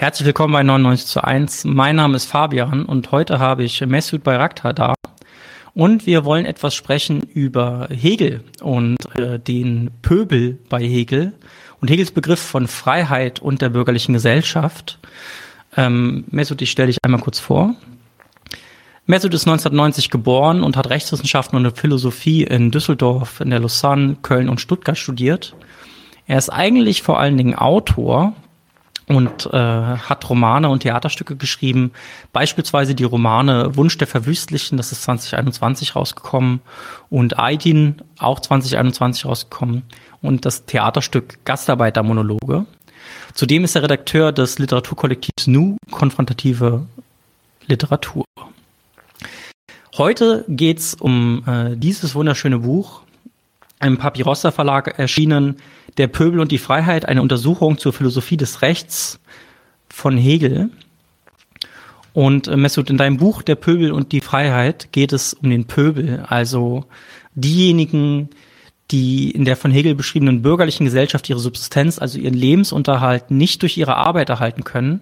Herzlich willkommen bei 99 zu 1. Mein Name ist Fabian und heute habe ich Mesut Bayraktar da. Und wir wollen etwas sprechen über Hegel und äh, den Pöbel bei Hegel und Hegels Begriff von Freiheit und der bürgerlichen Gesellschaft. Ähm, Mesut, ich stelle dich einmal kurz vor. Mesut ist 1990 geboren und hat Rechtswissenschaften und Philosophie in Düsseldorf, in der Lausanne, Köln und Stuttgart studiert. Er ist eigentlich vor allen Dingen Autor, und äh, hat Romane und Theaterstücke geschrieben, beispielsweise die Romane Wunsch der Verwüstlichen, das ist 2021 rausgekommen, und Aydin, auch 2021 rausgekommen, und das Theaterstück Gastarbeitermonologe. Zudem ist er Redakteur des Literaturkollektivs Nu, konfrontative Literatur. Heute geht's um äh, dieses wunderschöne Buch, im Papyrossa Verlag erschienen, Der Pöbel und die Freiheit, eine Untersuchung zur Philosophie des Rechts von Hegel. Und äh, Mesut, in deinem Buch Der Pöbel und die Freiheit geht es um den Pöbel, also diejenigen, die in der von Hegel beschriebenen bürgerlichen Gesellschaft ihre Subsistenz, also ihren Lebensunterhalt nicht durch ihre Arbeit erhalten können,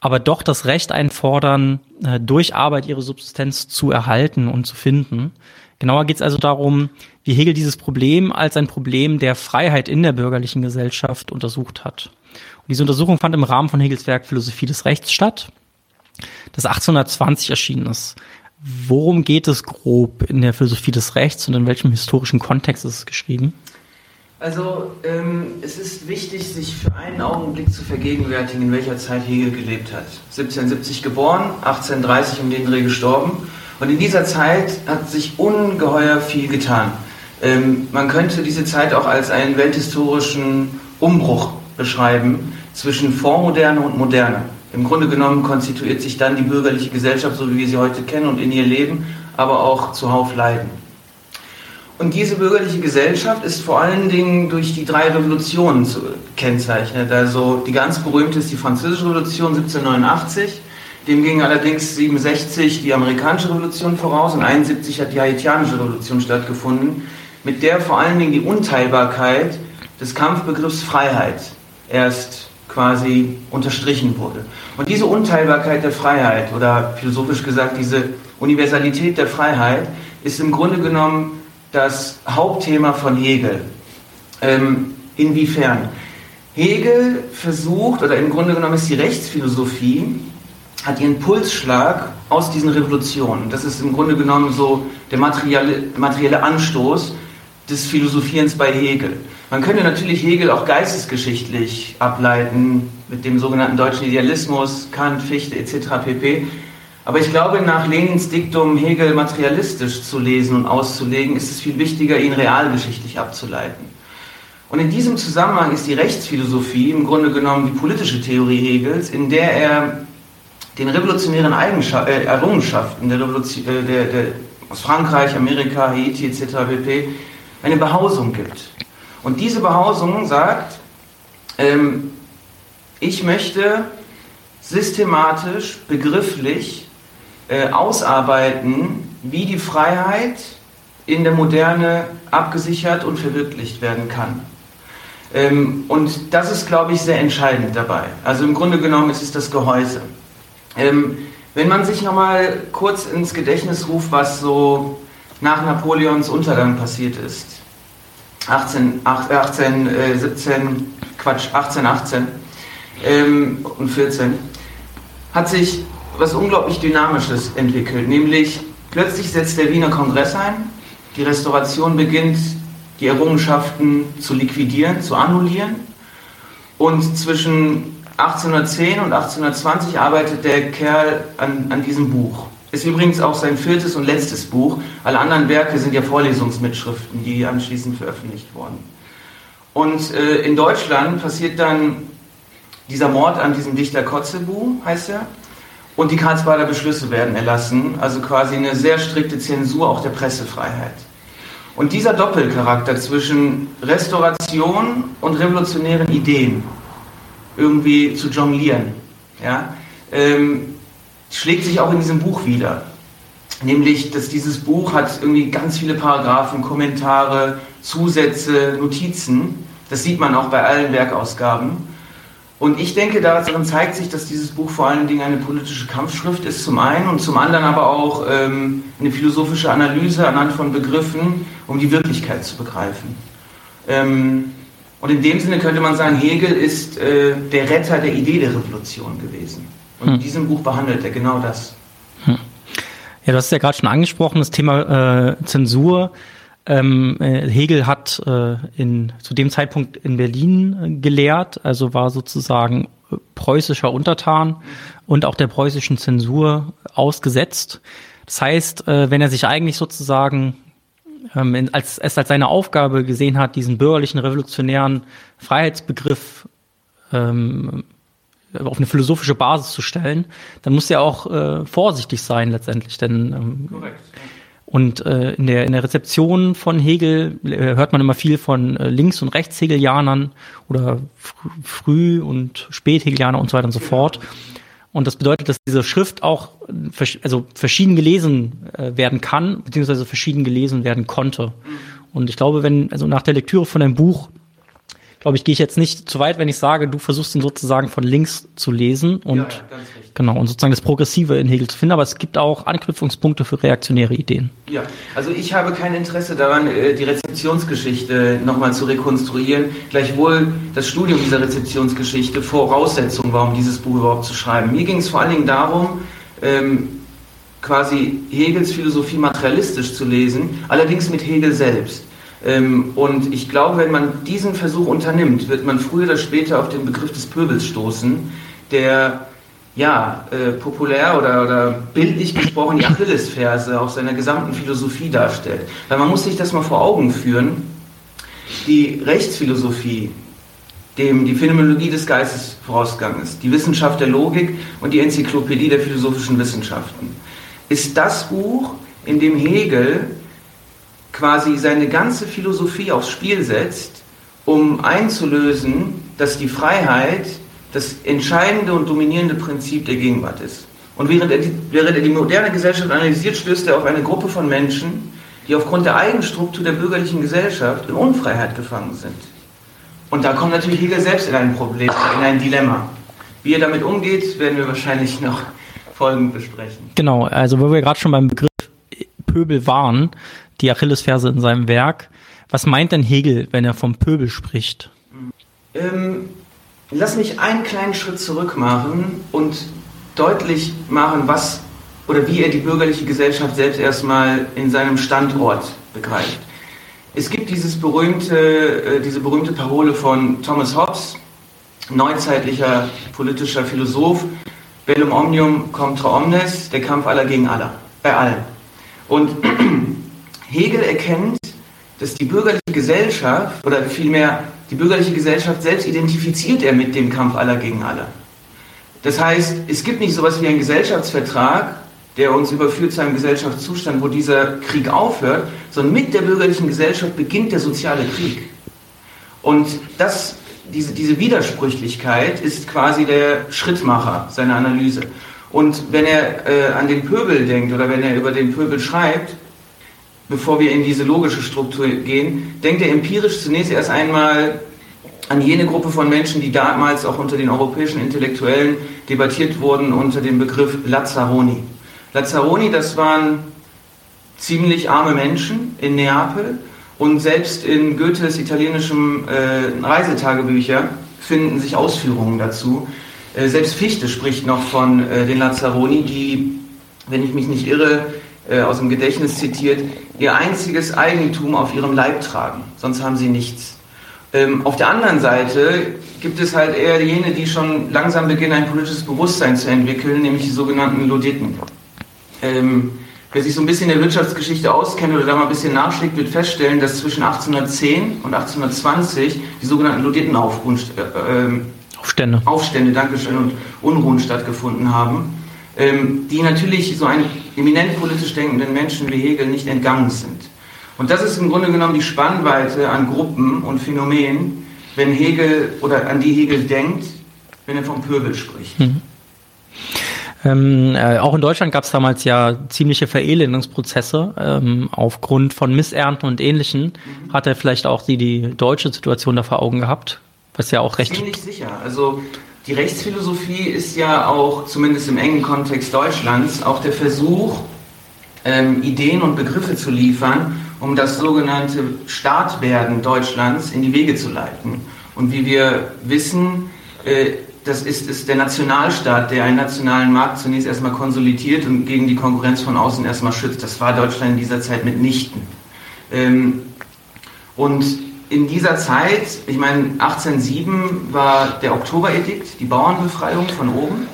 aber doch das Recht einfordern, äh, durch Arbeit ihre Subsistenz zu erhalten und zu finden. Genauer geht es also darum, wie Hegel dieses Problem als ein Problem der Freiheit in der bürgerlichen Gesellschaft untersucht hat. Und diese Untersuchung fand im Rahmen von Hegels Werk Philosophie des Rechts statt, das 1820 erschienen ist. Worum geht es grob in der Philosophie des Rechts und in welchem historischen Kontext ist es geschrieben? Also ähm, es ist wichtig, sich für einen Augenblick zu vergegenwärtigen, in welcher Zeit Hegel gelebt hat. 1770 geboren, 1830 um den Dreh gestorben. Und in dieser Zeit hat sich ungeheuer viel getan. Ähm, man könnte diese Zeit auch als einen welthistorischen Umbruch beschreiben zwischen Vormoderne und Moderne. Im Grunde genommen konstituiert sich dann die bürgerliche Gesellschaft, so wie wir sie heute kennen und in ihr leben, aber auch zuhauf leiden. Und diese bürgerliche Gesellschaft ist vor allen Dingen durch die drei Revolutionen kennzeichnet. Also die ganz berühmte ist die Französische Revolution 1789, dem ging allerdings 67 die amerikanische Revolution voraus und 71 hat die haitianische Revolution stattgefunden, mit der vor allen Dingen die Unteilbarkeit des Kampfbegriffs Freiheit erst quasi unterstrichen wurde. Und diese Unteilbarkeit der Freiheit oder philosophisch gesagt diese Universalität der Freiheit ist im Grunde genommen das Hauptthema von Hegel. Ähm, inwiefern? Hegel versucht, oder im Grunde genommen ist die Rechtsphilosophie hat ihren Pulsschlag aus diesen Revolutionen. Das ist im Grunde genommen so der materielle, materielle Anstoß des Philosophierens bei Hegel. Man könnte natürlich Hegel auch geistesgeschichtlich ableiten mit dem sogenannten deutschen Idealismus, Kant, Fichte etc. pp. Aber ich glaube, nach Lenins Diktum Hegel materialistisch zu lesen und auszulegen, ist es viel wichtiger, ihn realgeschichtlich abzuleiten. Und in diesem Zusammenhang ist die Rechtsphilosophie im Grunde genommen die politische Theorie Hegels, in der er den revolutionären Eigenschaft, äh, Errungenschaften der Revolution, äh, der, der, aus Frankreich, Amerika, Haiti etc. pp. Eine Behausung gibt. Und diese Behausung sagt, ähm, ich möchte systematisch, begrifflich äh, ausarbeiten, wie die Freiheit in der Moderne abgesichert und verwirklicht werden kann. Ähm, und das ist, glaube ich, sehr entscheidend dabei. Also im Grunde genommen ist es das Gehäuse. Ähm, wenn man sich nochmal kurz ins Gedächtnis ruft, was so nach Napoleons Untergang passiert ist. 18, 18 äh, 17, Quatsch, 18, 18 ähm, und 14, hat sich was unglaublich Dynamisches entwickelt. Nämlich plötzlich setzt der Wiener Kongress ein, die Restauration beginnt, die Errungenschaften zu liquidieren, zu annullieren. Und zwischen 1810 und 1820 arbeitet der Kerl an, an diesem Buch. Ist übrigens auch sein viertes und letztes Buch. Alle anderen Werke sind ja Vorlesungsmitschriften, die anschließend veröffentlicht wurden. Und äh, in Deutschland passiert dann dieser Mord an diesem Dichter Kotzebue, heißt er, und die Karlsbader Beschlüsse werden erlassen, also quasi eine sehr strikte Zensur auch der Pressefreiheit. Und dieser Doppelcharakter zwischen Restauration und revolutionären Ideen, irgendwie zu jonglieren. Ja? Ähm, schlägt sich auch in diesem Buch wieder. Nämlich, dass dieses Buch hat irgendwie ganz viele Paragraphen, Kommentare, Zusätze, Notizen. Das sieht man auch bei allen Werkausgaben. Und ich denke, darin zeigt sich, dass dieses Buch vor allen Dingen eine politische Kampfschrift ist, zum einen, und zum anderen aber auch ähm, eine philosophische Analyse anhand von Begriffen, um die Wirklichkeit zu begreifen. Ähm, und in dem Sinne könnte man sagen, Hegel ist äh, der Retter der Idee der Revolution gewesen. Und hm. in diesem Buch behandelt er genau das. Hm. Ja, du hast es ja gerade schon angesprochen, das Thema äh, Zensur. Ähm, äh, Hegel hat äh, in, zu dem Zeitpunkt in Berlin äh, gelehrt, also war sozusagen äh, preußischer Untertan und auch der preußischen Zensur ausgesetzt. Das heißt, äh, wenn er sich eigentlich sozusagen ähm, als, es als seine Aufgabe gesehen hat, diesen bürgerlichen revolutionären Freiheitsbegriff ähm, auf eine philosophische Basis zu stellen, dann muss er auch äh, vorsichtig sein letztendlich, denn ähm, Korrekt. Und äh, in, der, in der Rezeption von Hegel äh, hört man immer viel von äh, Links- und Rechtshegelianern oder fr Früh- und Späthegelianer und so weiter und so fort. Und das bedeutet, dass diese Schrift auch also verschieden gelesen äh, werden kann, beziehungsweise verschieden gelesen werden konnte. Und ich glaube, wenn, also nach der Lektüre von einem Buch glaube ich, gehe ich jetzt nicht zu weit, wenn ich sage, du versuchst ihn sozusagen von links zu lesen und ja, genau und sozusagen das Progressive in Hegel zu finden, aber es gibt auch Anknüpfungspunkte für reaktionäre Ideen. Ja, also ich habe kein Interesse daran, äh, die Rezeptionsgeschichte nochmal zu rekonstruieren, gleichwohl das Studium dieser Rezeptionsgeschichte Voraussetzung war, um dieses Buch überhaupt zu schreiben. Mir ging es vor allen Dingen darum, ähm, quasi Hegels Philosophie materialistisch zu lesen, allerdings mit Hegel selbst. Ähm, und ich glaube, wenn man diesen Versuch unternimmt, wird man früher oder später auf den Begriff des Pöbels stoßen, der ja, äh, populär oder, oder bildlich gesprochen die Achillesferse auf seiner gesamten Philosophie darstellt. Weil man muss sich das mal vor Augen führen. Die Rechtsphilosophie, dem die Phänomenologie des Geistes vorausgegangen ist, die Wissenschaft der Logik und die Enzyklopädie der philosophischen Wissenschaften, ist das Buch, in dem Hegel quasi seine ganze Philosophie aufs Spiel setzt, um einzulösen, dass die Freiheit das entscheidende und dominierende Prinzip der Gegenwart ist. Und während er, die, während er die moderne Gesellschaft analysiert, stößt er auf eine Gruppe von Menschen, die aufgrund der Eigenstruktur der bürgerlichen Gesellschaft in Unfreiheit gefangen sind. Und da kommt natürlich Hegel selbst in ein Problem, in ein Dilemma. Wie er damit umgeht, werden wir wahrscheinlich noch folgend besprechen. Genau, also wo wir gerade schon beim Begriff Pöbel waren, die Achillesferse in seinem Werk. Was meint denn Hegel, wenn er vom Pöbel spricht? Ähm, lass mich einen kleinen Schritt zurück machen und deutlich machen, was oder wie er die bürgerliche Gesellschaft selbst erstmal in seinem Standort begreift. Es gibt dieses berühmte, äh, diese berühmte Parole von Thomas Hobbes, neuzeitlicher politischer Philosoph, Bellum omnium contra omnes, der Kampf aller gegen aller, bei allen. Und Hegel erkennt, dass die bürgerliche Gesellschaft, oder vielmehr die bürgerliche Gesellschaft selbst identifiziert er mit dem Kampf aller gegen alle. Das heißt, es gibt nicht so etwas wie einen Gesellschaftsvertrag, der uns überführt zu einem Gesellschaftszustand, wo dieser Krieg aufhört, sondern mit der bürgerlichen Gesellschaft beginnt der soziale Krieg. Und das, diese, diese Widersprüchlichkeit ist quasi der Schrittmacher seiner Analyse. Und wenn er äh, an den Pöbel denkt oder wenn er über den Pöbel schreibt, bevor wir in diese logische Struktur gehen, denkt er empirisch zunächst erst einmal an jene Gruppe von Menschen, die damals auch unter den europäischen Intellektuellen debattiert wurden unter dem Begriff Lazzaroni. Lazzaroni, das waren ziemlich arme Menschen in Neapel und selbst in Goethes italienischem äh, Reisetagebücher finden sich Ausführungen dazu. Äh, selbst Fichte spricht noch von äh, den Lazzaroni, die, wenn ich mich nicht irre, äh, aus dem Gedächtnis zitiert, ihr einziges Eigentum auf ihrem Leib tragen, sonst haben sie nichts. Ähm, auf der anderen Seite gibt es halt eher jene, die schon langsam beginnen, ein politisches Bewusstsein zu entwickeln, nämlich die sogenannten Luditen. Ähm, wer sich so ein bisschen in der Wirtschaftsgeschichte auskennt oder da mal ein bisschen nachschlägt, wird feststellen, dass zwischen 1810 und 1820 die sogenannten Luditenaufstände, äh, äh, Aufstände, Aufstände Dankeschön, und Unruhen stattgefunden haben ähm, die natürlich so einen eminent politisch denkenden Menschen wie Hegel nicht entgangen sind. Und das ist im Grunde genommen die Spannweite an Gruppen und Phänomenen, wenn Hegel oder an die Hegel denkt, wenn er vom Pöbel spricht. Mhm. Ähm, äh, auch in Deutschland gab es damals ja ziemliche Verelendungsprozesse ähm, aufgrund von Missernten und Ähnlichem. Mhm. Hat er vielleicht auch die, die deutsche Situation da vor Augen gehabt? Was ja auch recht. Ziemlich sicher. Also Die Rechtsphilosophie ist ja auch, zumindest im engen Kontext Deutschlands, auch der Versuch, ähm, Ideen und Begriffe zu liefern, um das sogenannte Staatwerden Deutschlands in die Wege zu leiten. Und wie wir wissen, äh, das ist, ist der Nationalstaat, der einen nationalen Markt zunächst erstmal konsolidiert und gegen die Konkurrenz von außen erstmal schützt. Das war Deutschland in dieser Zeit mitnichten. Ähm, und in dieser Zeit, ich meine, 1807 war der Oktoberedikt, die Bauernbefreiung von oben.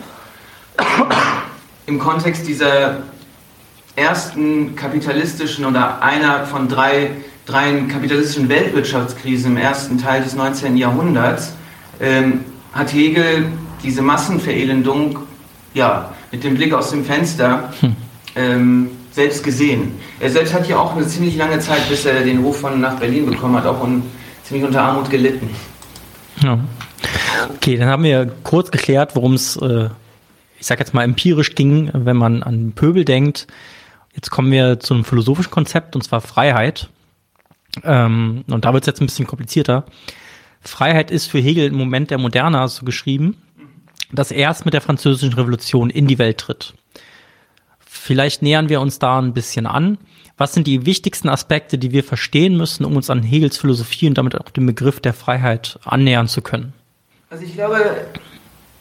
Im Kontext dieser ersten kapitalistischen oder einer von drei, drei kapitalistischen Weltwirtschaftskrisen im ersten Teil des 19. Jahrhunderts ähm, hat Hegel diese Massenverelendung ja, mit dem Blick aus dem Fenster hm. ähm, selbst gesehen. Er selbst hat ja auch eine ziemlich lange Zeit, bis er den Ruf von nach Berlin bekommen hat, auch un, ziemlich unter Armut gelitten. Ja. Okay, dann haben wir kurz geklärt, worum es, äh, ich sag jetzt mal, empirisch ging, wenn man an Pöbel denkt. Jetzt kommen wir zu einem philosophischen Konzept, und zwar Freiheit. Ähm, und da wird es jetzt ein bisschen komplizierter. Freiheit ist für Hegel im Moment der Moderne so also geschrieben, dass er erst mit der französischen Revolution in die Welt tritt. Vielleicht nähern wir uns da ein bisschen an. Was sind die wichtigsten Aspekte, die wir verstehen müssen, um uns an Hegels Philosophie und damit auch dem Begriff der Freiheit annähern zu können? Also ich glaube,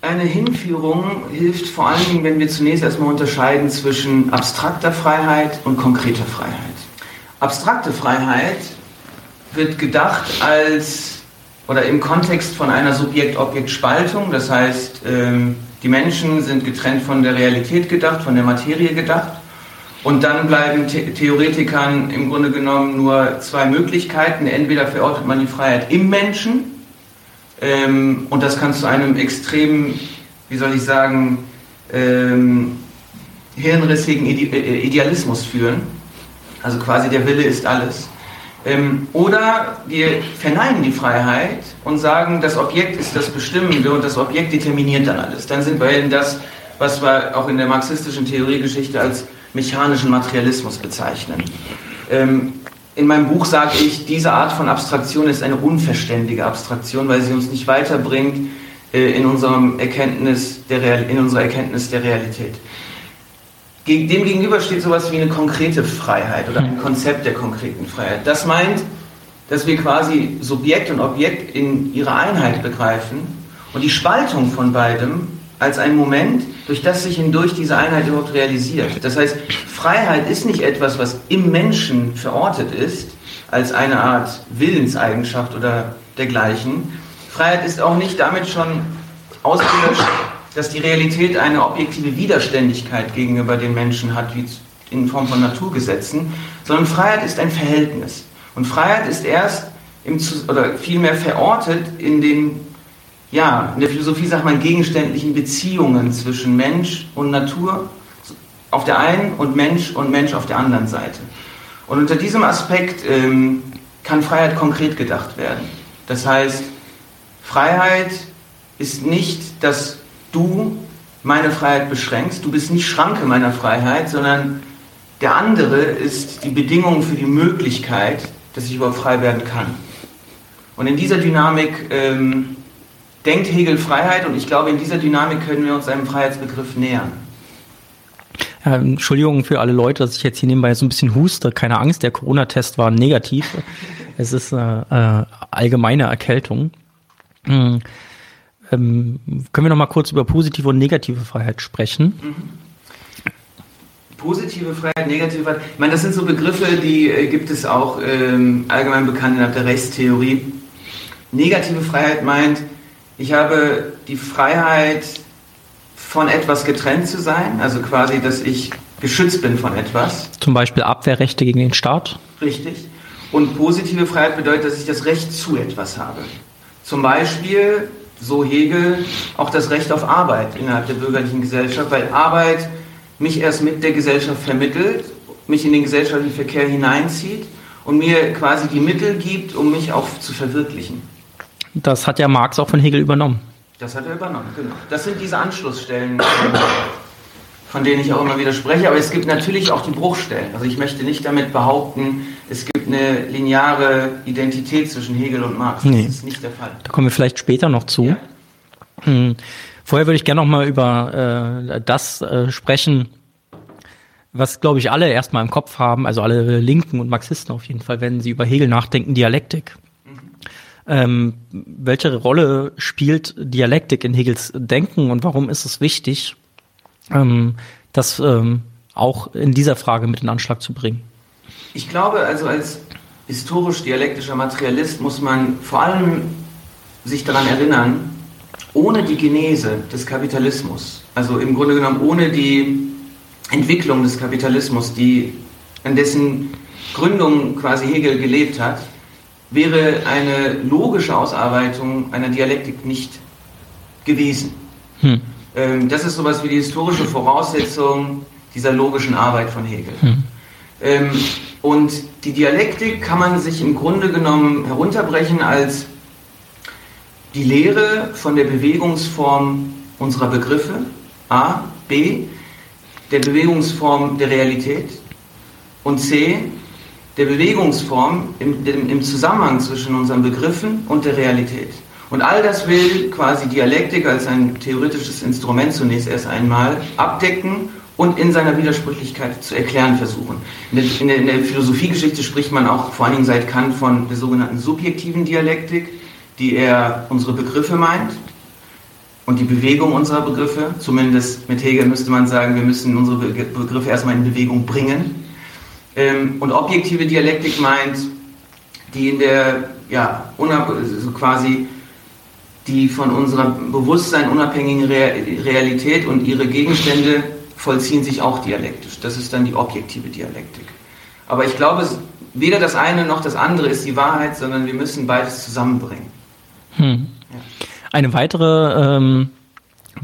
eine Hinführung hilft vor allen Dingen, wenn wir zunächst erstmal unterscheiden zwischen abstrakter Freiheit und konkreter Freiheit. Abstrakte Freiheit wird gedacht als oder im Kontext von einer Subjekt-Objekt-Spaltung, das heißt, ähm, die Menschen sind getrennt von der Realität gedacht, von der Materie gedacht. Und dann bleiben The Theoretikern im Grunde genommen nur zwei Möglichkeiten. Entweder verortet man die Freiheit im Menschen, ähm, und das kann zu einem extremen, wie soll ich sagen, ähm, hirnrissigen Ide äh, Idealismus führen. Also quasi der Wille ist alles. Ähm, oder wir verneinen die Freiheit und sagen, das Objekt ist das Bestimmende und das Objekt determiniert dann alles. Dann sind wir in das, was wir auch in der marxistischen Theoriegeschichte als mechanischen Materialismus bezeichnen. Ähm, in meinem Buch sage ich, diese Art von Abstraktion ist eine unverständige Abstraktion, weil sie uns nicht weiterbringt äh, in, unserem Erkenntnis der Real in unserer Erkenntnis der Realität. Dem gegenüber steht sowas wie eine konkrete Freiheit oder ein Konzept der konkreten Freiheit. Das meint, dass wir quasi Subjekt und Objekt in ihrer Einheit begreifen und die Spaltung von beidem als ein Moment, durch das sich hindurch diese Einheit überhaupt realisiert. Das heißt, Freiheit ist nicht etwas, was im Menschen verortet ist, als eine Art Willenseigenschaft oder dergleichen. Freiheit ist auch nicht damit schon ausgelöscht, dass die Realität eine objektive Widerständigkeit gegenüber den Menschen hat, wie in Form von Naturgesetzen, sondern Freiheit ist ein Verhältnis. Und Freiheit ist erst im, oder vielmehr verortet in den, ja, in der Philosophie sagt man, gegenständlichen Beziehungen zwischen Mensch und Natur auf der einen und Mensch und Mensch auf der anderen Seite. Und unter diesem Aspekt ähm, kann Freiheit konkret gedacht werden. Das heißt, Freiheit ist nicht das du meine Freiheit beschränkst. Du bist nicht Schranke meiner Freiheit, sondern der andere ist die Bedingung für die Möglichkeit, dass ich überhaupt frei werden kann. Und in dieser Dynamik ähm, denkt Hegel Freiheit und ich glaube, in dieser Dynamik können wir uns einem Freiheitsbegriff nähern. Ja, Entschuldigung für alle Leute, dass ich jetzt hier nebenbei so ein bisschen huste. Keine Angst, der Corona-Test war negativ. es ist eine äh, allgemeine Erkältung. Hm. Ähm, können wir noch mal kurz über positive und negative Freiheit sprechen? Mhm. Positive Freiheit, negative Freiheit. Ich meine, das sind so Begriffe, die äh, gibt es auch ähm, allgemein bekannt in der Rechtstheorie. Negative Freiheit meint, ich habe die Freiheit, von etwas getrennt zu sein, also quasi, dass ich geschützt bin von etwas. Zum Beispiel Abwehrrechte gegen den Staat. Richtig. Und positive Freiheit bedeutet, dass ich das Recht zu etwas habe. Zum Beispiel so Hegel, auch das Recht auf Arbeit innerhalb der bürgerlichen Gesellschaft, weil Arbeit mich erst mit der Gesellschaft vermittelt, mich in den gesellschaftlichen Verkehr hineinzieht und mir quasi die Mittel gibt, um mich auch zu verwirklichen. Das hat ja Marx auch von Hegel übernommen. Das hat er übernommen, genau. Das sind diese Anschlussstellen, von denen ich auch immer wieder spreche. Aber es gibt natürlich auch die Bruchstellen. Also ich möchte nicht damit behaupten, es gibt eine lineare Identität zwischen Hegel und Marx. Nee. Das ist nicht der Fall. Da kommen wir vielleicht später noch zu. Ja. Hm. Vorher würde ich gerne noch mal über äh, das äh, sprechen, was, glaube ich, alle erstmal im Kopf haben, also alle Linken und Marxisten auf jeden Fall, wenn sie über Hegel nachdenken, Dialektik. Mhm. Ähm, welche Rolle spielt Dialektik in Hegels Denken und warum ist es wichtig, ähm, das ähm, auch in dieser Frage mit in Anschlag zu bringen? Ich glaube, also als historisch-dialektischer Materialist muss man vor allem sich daran erinnern, ohne die Genese des Kapitalismus, also im Grunde genommen ohne die Entwicklung des Kapitalismus, die, an dessen Gründung quasi Hegel gelebt hat, wäre eine logische Ausarbeitung einer Dialektik nicht gewesen. Hm. Ähm, das ist sowas wie die historische Voraussetzung dieser logischen Arbeit von Hegel. Hm. Ähm, und die Dialektik kann man sich im Grunde genommen herunterbrechen als die Lehre von der Bewegungsform unserer Begriffe, A, B, der Bewegungsform der Realität und C, der Bewegungsform im, im, Zusammenhang zwischen unseren Begriffen und der Realität. Und all das will quasi Dialektik als ein theoretisches Instrument zunächst erst einmal abdecken und in seiner Widersprüchlichkeit zu erklären versuchen. In der, in der, Philosophiegeschichte spricht man auch vor allen Dingen seit Kant von der sogenannten subjektiven Dialektik, die er unsere Begriffe meint und die Bewegung unserer Begriffe. Zumindest mit Hegel müsste man sagen, wir müssen unsere Begriffe erstmal in Bewegung bringen. Ähm, und objektive Dialektik meint, die in der, ja, also quasi die von unserem Bewusstsein unabhängigen Realität und ihre Gegenstände vollziehen sich auch dialektisch. Das ist dann die objektive Dialektik. Aber ich glaube, weder das eine noch das andere ist die Wahrheit, sondern wir müssen beides zusammenbringen. Hm. Ja. Eine weitere, ähm,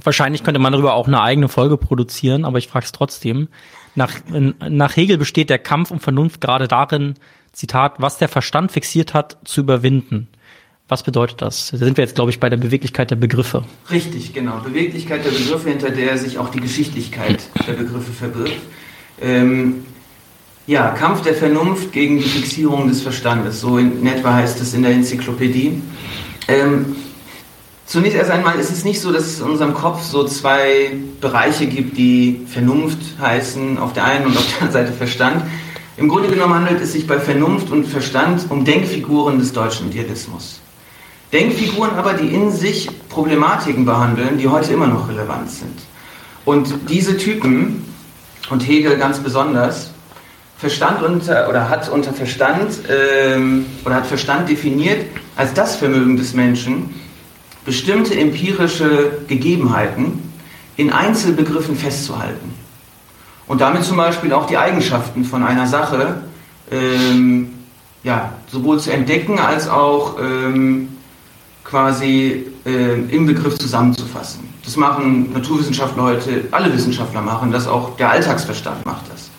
wahrscheinlich könnte man darüber auch eine eigene Folge produzieren, aber ich frage es trotzdem. Nach, nach Hegel besteht der Kampf um Vernunft gerade darin, Zitat, was der Verstand fixiert hat, zu überwinden. Was bedeutet das? Da sind wir jetzt, glaube ich, bei der Beweglichkeit der Begriffe. Richtig, genau. Beweglichkeit der Begriffe, hinter der sich auch die Geschichtlichkeit der Begriffe verbirgt. Ähm, ja, Kampf der Vernunft gegen die Fixierung des Verstandes. So in etwa heißt es in der Enzyklopädie. Ähm, zunächst erst einmal ist es nicht so, dass es in unserem Kopf so zwei Bereiche gibt, die Vernunft heißen, auf der einen und auf der anderen Seite Verstand. Im Grunde genommen handelt es sich bei Vernunft und Verstand um Denkfiguren des deutschen Idealismus. Denkfiguren aber, die in sich Problematiken behandeln, die heute immer noch relevant sind. Und diese Typen, und Hegel ganz besonders, Verstand unter, oder hat unter Verstand ähm, oder hat Verstand definiert als das Vermögen des Menschen, bestimmte empirische Gegebenheiten in Einzelbegriffen festzuhalten. Und damit zum Beispiel auch die Eigenschaften von einer Sache ähm, ja, sowohl zu entdecken als auch ähm, quasi äh, im Begriff zusammenzufassen. Das machen Naturwissenschaftler heute, alle Wissenschaftler machen das, auch der Alltagsverstand macht das.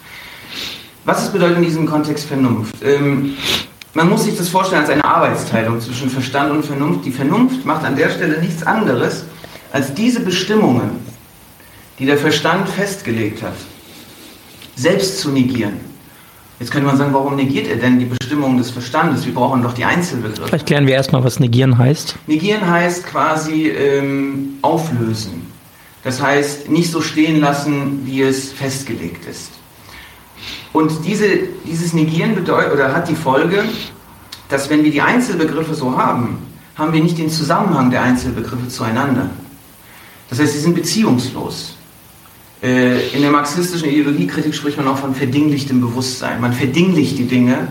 Was ist bedeutet in diesem Kontext Vernunft? Ähm, man muss sich das vorstellen als eine Arbeitsteilung zwischen Verstand und Vernunft. Die Vernunft macht an der Stelle nichts anderes, als diese Bestimmungen, die der Verstand festgelegt hat, selbst zu negieren. Jetzt könnte man sagen, warum negiert er denn die Bestimmungen des Verstandes? Wir brauchen doch die Einzelbegriffe. Vielleicht klären wir erstmal, was negieren heißt. Negieren heißt quasi ähm, auflösen. Das heißt, nicht so stehen lassen, wie es festgelegt ist. Und diese, dieses Negieren bedeutet, oder hat die Folge, dass wenn wir die Einzelbegriffe so haben, haben wir nicht den Zusammenhang der Einzelbegriffe zueinander. Das heißt, sie sind beziehungslos. Äh, in der marxistischen Ideologiekritik spricht man auch von verdinglichtem Bewusstsein. Man verdinglicht die Dinge,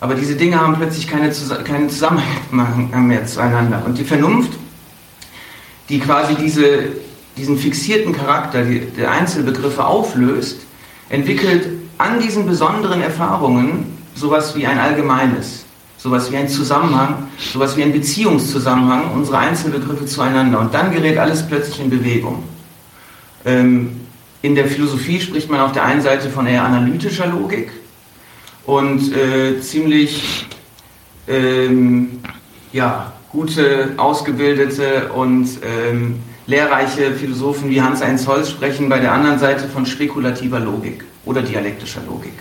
aber diese Dinge haben plötzlich keine, keinen Zusammenhang mehr zueinander. Und die Vernunft, die quasi diese, diesen fixierten Charakter der Einzelbegriffe auflöst, entwickelt an diesen besonderen Erfahrungen sowas wie ein allgemeines, sowas wie ein Zusammenhang, sowas wie ein Beziehungszusammenhang unserer Einzelbegriffe zueinander. Und dann gerät alles plötzlich in Bewegung. Ähm, in der Philosophie spricht man auf der einen Seite von eher analytischer Logik und äh, ziemlich ähm, ja, gute, ausgebildete und ähm, lehrreiche Philosophen wie Hans-Heinz Holz sprechen bei der anderen Seite von spekulativer Logik oder dialektischer Logik.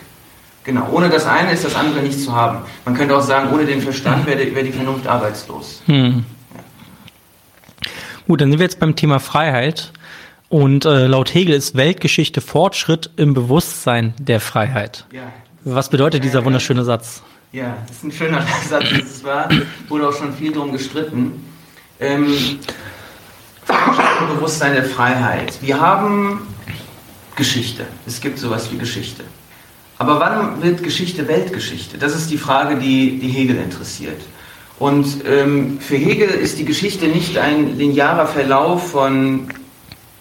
Genau, ohne das eine ist das andere nicht zu haben. Man könnte auch sagen, ohne den Verstand wäre wär die Vernunft arbeitslos. Hm. Gut, dann sind wir jetzt beim Thema Freiheit. Und äh, laut Hegel ist Weltgeschichte Fortschritt im Bewusstsein der Freiheit. Ja. Was bedeutet dieser wunderschöne Satz? Ja, das ist ein schöner Satz, das ist wahr. Wurde auch schon viel drum gestritten. Ähm, Bewusstsein der Freiheit. Wir haben Geschichte. Es gibt sowas wie Geschichte. Aber wann wird Geschichte Weltgeschichte? Das ist die Frage, die, die Hegel interessiert. Und ähm, für Hegel ist die Geschichte nicht ein linearer Verlauf von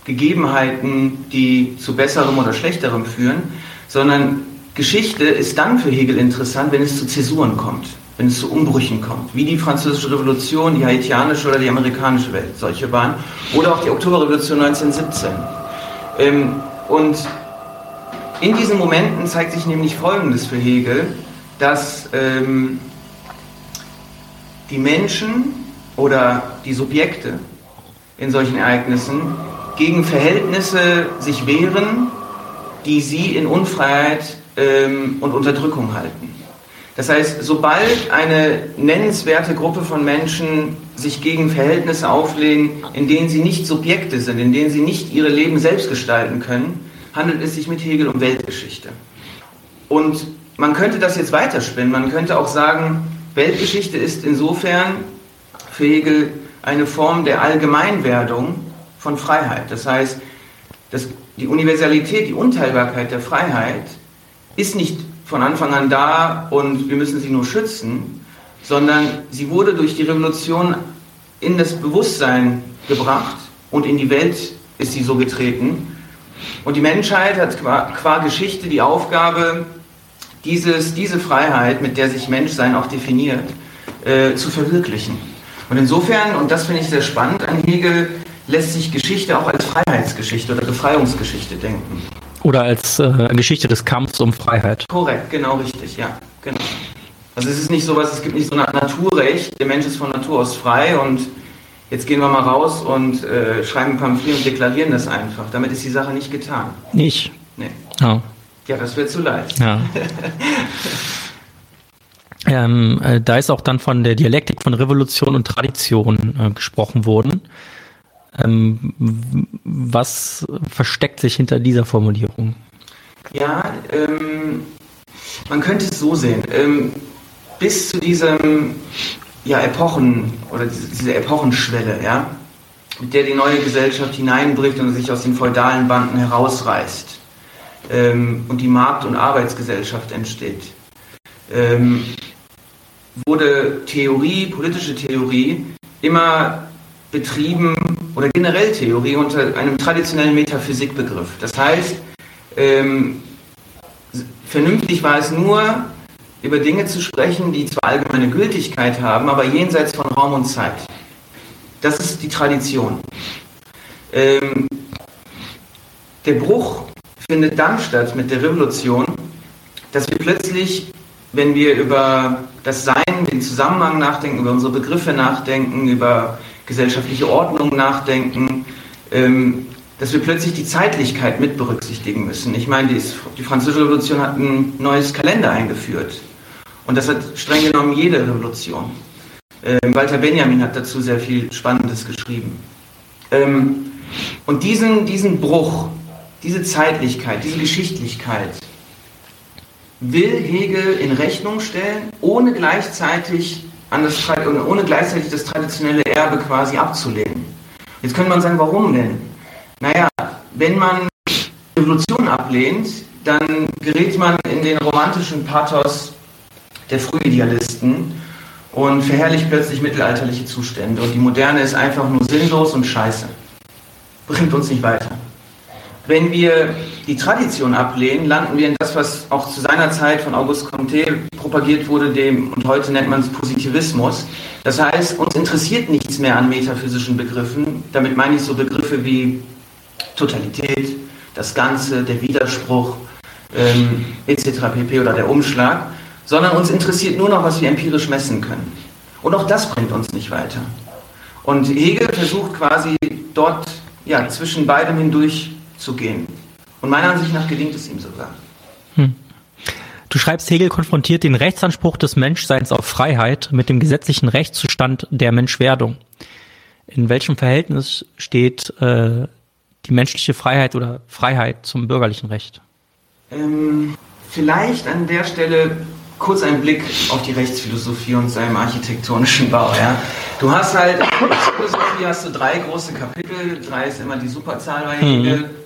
Gegebenheiten, die zu besserem oder schlechterem führen, sondern Geschichte ist dann für Hegel interessant, wenn es zu Zäsuren kommt, wenn es zu Umbrüchen kommt, wie die französische Revolution, die haitianische oder die amerikanische Welt solche waren, oder auch die Oktoberrevolution 1917. Ähm, und in diesen Momenten zeigt sich nämlich Folgendes für Hegel, dass ähm, die Menschen oder die Subjekte in solchen Ereignissen gegen Verhältnisse sich wehren, die sie in Unfreiheit ähm, und Unterdrückung halten. Das heißt, sobald eine nennenswerte Gruppe von Menschen sich gegen Verhältnisse auflehnen, in denen sie nicht Subjekte sind, in denen sie nicht ihre Leben selbst gestalten können, handelt es sich mit Hegel um Weltgeschichte. Und man könnte das jetzt weiterspinnen. Man könnte auch sagen, Weltgeschichte ist insofern für Hegel eine Form der Allgemeinwerdung von Freiheit. Das heißt, dass die Universalität, die Unteilbarkeit der Freiheit ist nicht von Anfang an da und wir müssen sie nur schützen, sondern sie wurde durch die Revolution in das Bewusstsein gebracht und in die Welt ist sie so getreten. Und die Menschheit hat qua, qua Geschichte die Aufgabe, dieses, diese Freiheit, mit der sich Menschsein auch definiert, äh, zu verwirklichen. Und insofern, und das finde ich sehr spannend an Hegel, lässt sich Geschichte auch als Freiheitsgeschichte oder Befreiungsgeschichte denken. Oder als äh, Geschichte des Kampfs um Freiheit. Korrekt, genau richtig, ja. Genau. Also es ist nicht so was, es gibt nicht so ein Naturrecht, der Mensch ist von Natur aus frei und jetzt gehen wir mal raus und äh, schreiben ein Pamphlet und deklarieren das einfach. Damit ist die Sache nicht getan. Nicht? Nee. Oh. Ja, das wird zu leicht. Ja. ähm, äh, da ist auch dann von der Dialektik von Revolution und Tradition äh, gesprochen worden. Ähm, was versteckt sich hinter dieser Formulierung? Ja, ähm, man könnte es so sehen. Ähm, bis zu diesem ja, Epochen oder diese, diese Epochenschwelle, ja, mit der die neue Gesellschaft hineinbricht und sich aus den feudalen Banden herausreißt ähm, und die Markt- und Arbeitsgesellschaft entsteht, ähm, wurde Theorie, politische Theorie, immer betrieben oder generell Theorie unter einem traditionellen Metaphysikbegriff. Das heißt, ähm, vernünftig war es nur, über Dinge zu sprechen, die zwar allgemeine Gültigkeit haben, aber jenseits von Raum und Zeit. Das ist die Tradition. Ähm, der Bruch findet dann statt mit der Revolution, dass wir plötzlich, wenn wir über das Sein, den Zusammenhang nachdenken, über unsere Begriffe nachdenken, über gesellschaftliche Ordnung nachdenken, ähm, dass wir plötzlich die Zeitlichkeit mit berücksichtigen müssen. Ich meine, die, die Französische Revolution hat ein neues Kalender eingeführt. Und das hat streng genommen jede Revolution. Ähm, Walter Benjamin hat dazu sehr viel Spannendes geschrieben. Ähm, und diesen, diesen Bruch, diese Zeitlichkeit, diese Geschichtlichkeit will Hegel in Rechnung stellen, ohne gleichzeitig an das, ohne gleichzeitig das traditionelle Erbe quasi abzulehnen. Jetzt könnte man sagen, warum denn? Naja, wenn man Revolution ablehnt, dann gerät man in den romantischen Pathos der Frühidealisten und verherrlicht plötzlich mittelalterliche Zustände. Und die Moderne ist einfach nur sinnlos und scheiße. Bringt uns nicht weiter. Wenn wir die Tradition ablehnen, landen wir in das, was auch zu seiner Zeit von Auguste Comte propagiert wurde, dem, und heute nennt man es Positivismus. Das heißt, uns interessiert nichts mehr an metaphysischen Begriffen. Damit meine ich so Begriffe wie Totalität, das Ganze, der Widerspruch, ähm, etc. pp. oder der Umschlag, sondern uns interessiert nur noch, was wir empirisch messen können. Und auch das bringt uns nicht weiter. Und Hegel versucht quasi dort ja, zwischen beidem hindurch zu gehen. Und meiner Ansicht nach gelingt es ihm sogar. Hm. Du schreibst, Hegel konfrontiert den Rechtsanspruch des Menschseins auf Freiheit mit dem gesetzlichen Rechtszustand der Menschwerdung. in welchem Verhältnis steht äh, die menschliche Freiheit oder Freiheit zum bürgerlichen Recht? Ähm, vielleicht an der Stelle kurz ein Blick auf die Rechtsphilosophie und seinem architektonischen Bau. Ja. Du hast halt, in der Rechtsphilosophie hast du drei große Kapitel, drei ist immer die Superzahl bei Hegel. Mhm.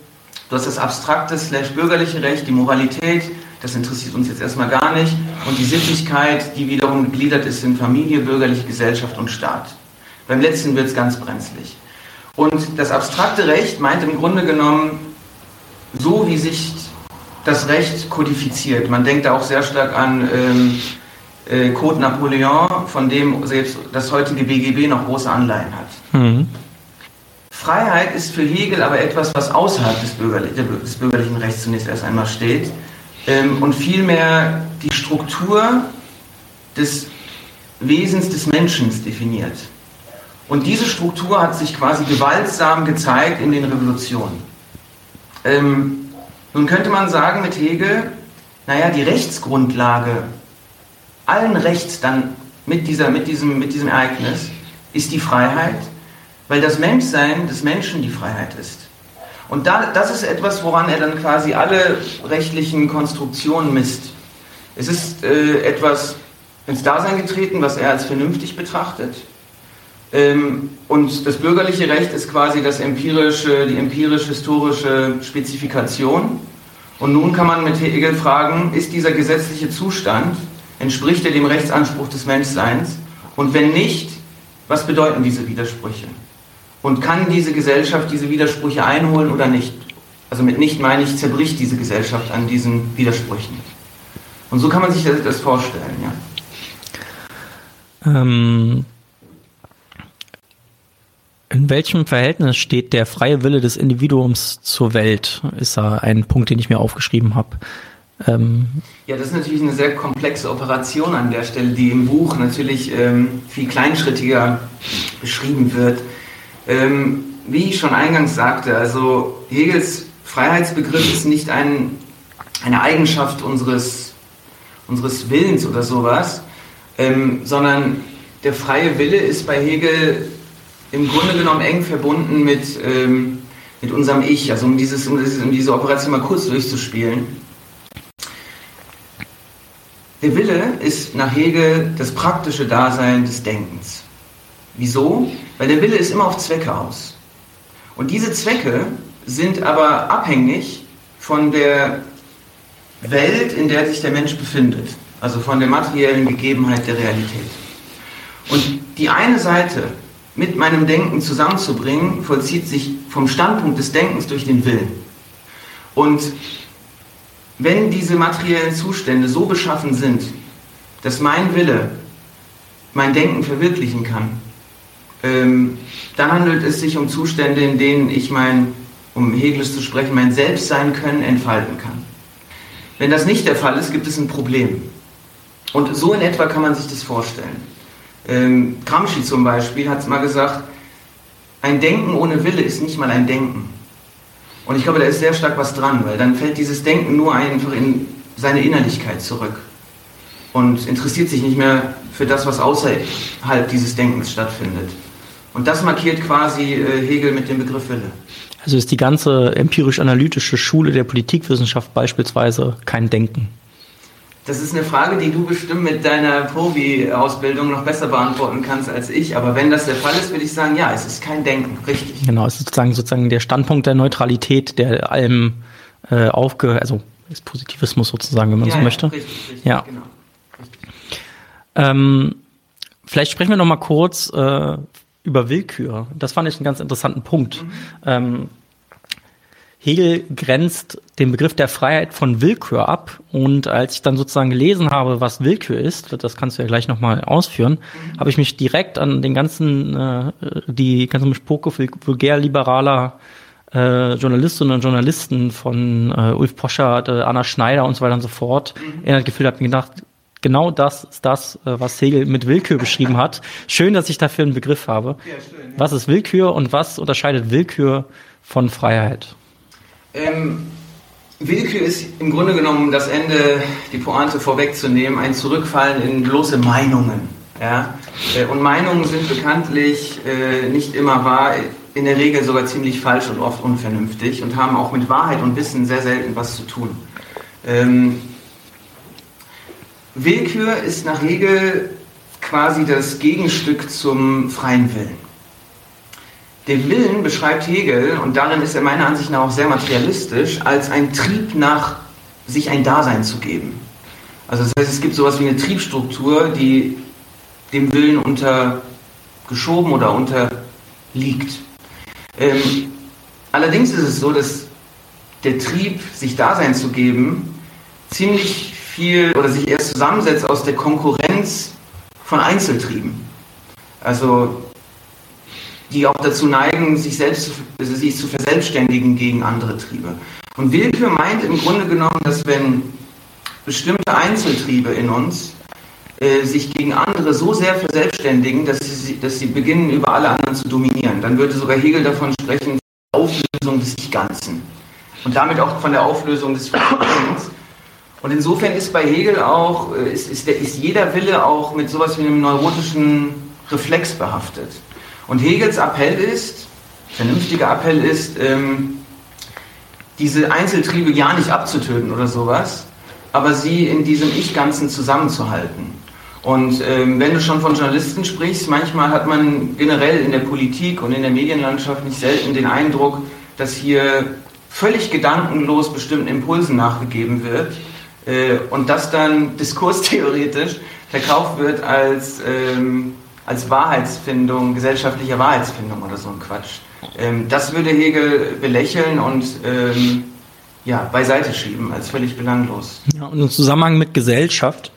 Du hast das abstrakte slash bürgerliche Recht, die Moralität, das interessiert uns jetzt erstmal gar nicht, und die Sittlichkeit, die wiederum gegliedert ist in Familie, bürgerliche Gesellschaft und Staat. Beim letzten wird es ganz brenzlig. Und das abstrakte Recht meint im Grunde genommen, so wie sich das Recht kodifiziert. Man denkt da auch sehr stark an ähm, äh, Code Napoleon, von dem selbst das heutige BGB noch große Anleihen hat. Mhm. Freiheit ist für Hegel aber etwas, was außerhalb des, bürgerlich, des bürgerlichen Rechts zunächst erst einmal steht ähm, und vielmehr die Struktur des Wesens des Menschen definiert. Und diese Struktur hat sich quasi gewaltsam gezeigt in den Revolutionen. Ähm, nun könnte man sagen mit Hegel, naja, die Rechtsgrundlage allen Rechts dann mit, dieser, mit, diesem, mit diesem Ereignis ist die Freiheit, weil das Menschsein des Menschen die Freiheit ist. Und da, das ist etwas, woran er dann quasi alle rechtlichen Konstruktionen misst. Es ist äh, etwas ins Dasein getreten, was er als vernünftig betrachtet. Ähm, und das bürgerliche Recht ist quasi das empirische, die empirisch-historische Spezifikation. Und nun kann man mit Hegel fragen, ist dieser gesetzliche Zustand, entspricht er dem Rechtsanspruch des Menschseins? Und wenn nicht, was bedeuten diese Widersprüche? Und kann diese Gesellschaft diese Widersprüche einholen oder nicht? Also mit nicht meine ich, zerbricht diese Gesellschaft an diesen Widersprüchen. Und so kann man sich das, das vorstellen, ja. Ähm, in welchem Verhältnis steht der freie Wille des Individuums zur Welt? Ist da ein Punkt, den ich mir aufgeschrieben habe. Ähm ja, das ist natürlich eine sehr komplexe Operation an der Stelle, die im Buch natürlich ähm, viel kleinschrittiger beschrieben wird. Ähm, wie ich schon eingangs sagte, also Hegels Freiheitsbegriff ist nicht ein, eine Eigenschaft unseres, unseres Willens oder sowas, ähm, sondern der freie Wille ist bei Hegel im Grunde genommen eng verbunden mit, ähm, mit unserem Ich, also um, dieses, um, dieses, um diese Operation mal kurz durchzuspielen. Der Wille ist nach Hegel das praktische Dasein des Denkens. Wieso? Weil der Wille ist immer auf Zwecke aus. Und diese Zwecke sind aber abhängig von der Welt, in der sich der Mensch befindet, also von der materiellen Gegebenheit der Realität. Und die eine Seite mit meinem Denken zusammenzubringen, vollzieht sich vom Standpunkt des Denkens durch den Willen. Und wenn diese materiellen Zustände so beschaffen sind, dass mein Wille mein Denken verwirklichen kann, ähm, dann handelt es sich um Zustände, in denen ich mein, um Hegelisch zu sprechen, mein Selbstsein können entfalten kann. Wenn das nicht der Fall ist, gibt es ein Problem. Und so in etwa kann man sich das vorstellen. Ähm, Gramsci zum Beispiel hat mal gesagt, ein Denken ohne Wille ist nicht mal ein Denken. Und ich glaube, da ist sehr stark was dran, weil dann fällt dieses Denken nur einfach in seine Innerlichkeit zurück und interessiert sich nicht mehr für das, was außerhalb dieses Denkens stattfindet. Und das markiert quasi äh, Hegel mit dem Begriff Wille. Also ist die ganze empirisch-analytische Schule der Politikwissenschaft beispielsweise kein Denken. Das ist eine Frage, die du bestimmt mit deiner Profi-Ausbildung noch besser beantworten kannst als ich. Aber wenn das der Fall ist, würde ich sagen, ja, es ist kein Denken, richtig. Genau, es ist sozusagen, sozusagen der Standpunkt der Neutralität, der allem äh, aufge... also ist Positivismus sozusagen, wenn man ja, so ja, möchte. Richtig, richtig, ja. genau. Richtig. Ähm, vielleicht sprechen wir noch mal kurz äh, über Willkür. Das fand ich einen ganz interessanten Punkt. Mhm. Ähm, Hegel grenzt den Begriff der Freiheit von Willkür ab. Und als ich dann sozusagen gelesen habe, was Willkür ist, das kannst du ja gleich nochmal ausführen, mhm. habe ich mich direkt an den ganzen, äh, die ganze Spoke vulgär-liberaler äh, Journalistinnen und Journalisten von äh, Ulf Poschert, äh, Anna Schneider und so weiter und so fort mhm. erinnert gefühlt, habe mir gedacht, genau das ist das, äh, was Hegel mit Willkür beschrieben hat. Schön, dass ich dafür einen Begriff habe. Ja, schön, ja. Was ist Willkür und was unterscheidet Willkür von Freiheit? Ähm, Willkür ist im Grunde genommen das Ende, die Pointe vorwegzunehmen, ein Zurückfallen in bloße Meinungen. Ja? Äh, und Meinungen sind bekanntlich äh, nicht immer wahr, in der Regel sogar ziemlich falsch und oft unvernünftig und haben auch mit Wahrheit und Wissen sehr selten was zu tun. Ähm, Willkür ist nach Hegel quasi das Gegenstück zum freien Willen. Den Willen beschreibt Hegel, und darin ist er meiner Ansicht nach auch sehr materialistisch, als ein Trieb nach sich ein Dasein zu geben. Also das heißt, es gibt sowas wie eine Triebstruktur, die dem Willen untergeschoben oder unterliegt. Ähm, allerdings ist es so, dass der Trieb, sich Dasein zu geben, ziemlich viel oder sich erst zusammensetzt aus der Konkurrenz von Einzeltrieben. Also die auch dazu neigen, sich selbst also sich zu verselbstständigen gegen andere Triebe. Und Willkür meint im Grunde genommen, dass wenn bestimmte Einzeltriebe in uns äh, sich gegen andere so sehr verselbstständigen, dass sie, dass sie beginnen, über alle anderen zu dominieren, dann würde sogar Hegel davon sprechen, Auflösung des Ich-Ganzen. Und damit auch von der Auflösung des Verstands. Und insofern ist bei Hegel auch, äh, ist, ist, der, ist jeder Wille auch mit sowas wie einem neurotischen Reflex behaftet. Und Hegels Appell ist, vernünftiger Appell ist, ähm, diese Einzeltriebe ja nicht abzutöten oder sowas, aber sie in diesem Ich-Ganzen zusammenzuhalten. Und ähm, wenn du schon von Journalisten sprichst, manchmal hat man generell in der Politik und in der Medienlandschaft nicht selten den Eindruck, dass hier völlig gedankenlos bestimmten Impulsen nachgegeben wird und das dann diskurstheoretisch verkauft wird als ähm, als Wahrheitsfindung, gesellschaftliche Wahrheitsfindung oder so ein Quatsch. Ähm, das würde Hegel belächeln und ähm, ja, beiseite schieben, als völlig belanglos. Ja, und im Zusammenhang mit Gesellschaft,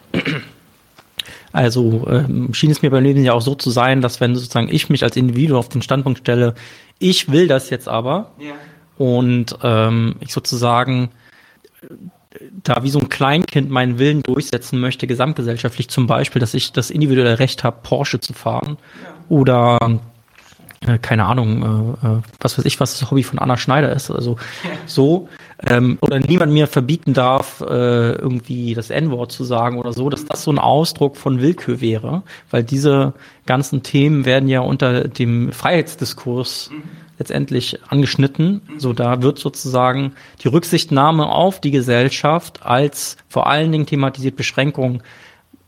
also ähm, schien es mir beim Leben ja auch so zu sein, dass wenn sozusagen ich mich als Individuum auf den Standpunkt stelle, ich will das jetzt aber ja. und ähm, ich sozusagen da wie so ein Kleinkind meinen Willen durchsetzen möchte, gesamtgesellschaftlich zum Beispiel, dass ich das individuelle Recht habe, Porsche zu fahren ja. oder äh, keine Ahnung, äh, äh, was weiß ich, was das Hobby von Anna Schneider ist, also so, ähm, oder niemand mir verbieten darf, äh, irgendwie das N-Wort zu sagen oder so, dass das so ein Ausdruck von Willkür wäre, weil diese ganzen Themen werden ja unter dem Freiheitsdiskurs mhm letztendlich angeschnitten. So, da wird sozusagen die Rücksichtnahme auf die Gesellschaft als vor allen Dingen thematisiert Beschränkung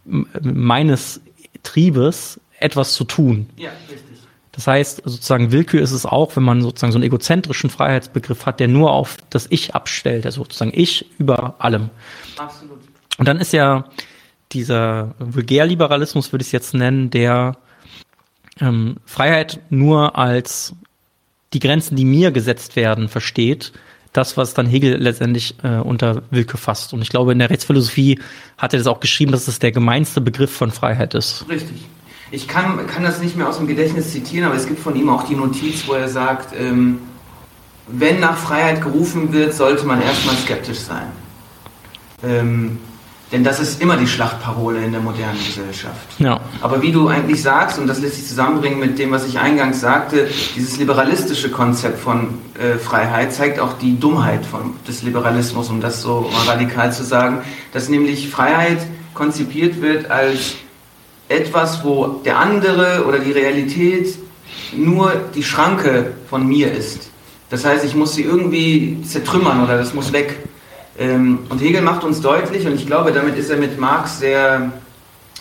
meines Triebes etwas zu tun. Ja, richtig. Das heißt, sozusagen Willkür ist es auch, wenn man sozusagen so einen egozentrischen Freiheitsbegriff hat, der nur auf das Ich abstellt, also sozusagen Ich über allem. Absolut. Und dann ist ja dieser Vulgärliberalismus, würde ich es jetzt nennen, der ähm, Freiheit nur als die Grenzen, die mir gesetzt werden, versteht, das, was dann Hegel letztendlich äh, unter Willkür fasst. Und ich glaube, in der Rechtsphilosophie hat er das auch geschrieben, dass es der gemeinste Begriff von Freiheit ist. Richtig. Ich kann, kann das nicht mehr aus dem Gedächtnis zitieren, aber es gibt von ihm auch die Notiz, wo er sagt, ähm, wenn nach Freiheit gerufen wird, sollte man erstmal skeptisch sein. Ähm, denn das ist immer die Schlachtparole in der modernen Gesellschaft. Ja. Aber wie du eigentlich sagst, und das lässt sich zusammenbringen mit dem, was ich eingangs sagte, dieses liberalistische Konzept von äh, Freiheit zeigt auch die Dummheit von, des Liberalismus, um das so mal radikal zu sagen, dass nämlich Freiheit konzipiert wird als etwas, wo der andere oder die Realität nur die Schranke von mir ist. Das heißt, ich muss sie irgendwie zertrümmern oder das muss weg. Ähm, und Hegel macht uns deutlich, und ich glaube, damit ist er mit Marx sehr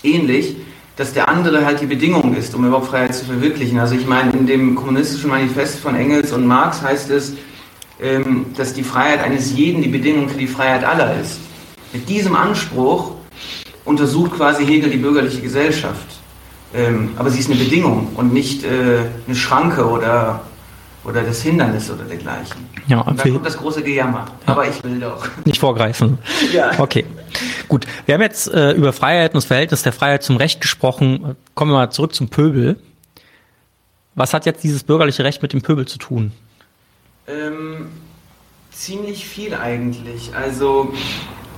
ähnlich, dass der andere halt die Bedingung ist, um überhaupt Freiheit zu verwirklichen. Also ich meine, in dem kommunistischen Manifest von Engels und Marx heißt es, ähm, dass die Freiheit eines jeden die Bedingung für die Freiheit aller ist. Mit diesem Anspruch untersucht quasi Hegel die bürgerliche Gesellschaft. Ähm, aber sie ist eine Bedingung und nicht äh, eine Schranke oder oder das Hindernis oder dergleichen. Ja, und da kommt das große Gejammer. Ja. Aber ich will doch. Nicht vorgreifen. ja. Okay. Gut. Wir haben jetzt äh, über Freiheit und das Verhältnis der Freiheit zum Recht gesprochen. Kommen wir mal zurück zum Pöbel. Was hat jetzt dieses bürgerliche Recht mit dem Pöbel zu tun? Ähm, ziemlich viel eigentlich. Also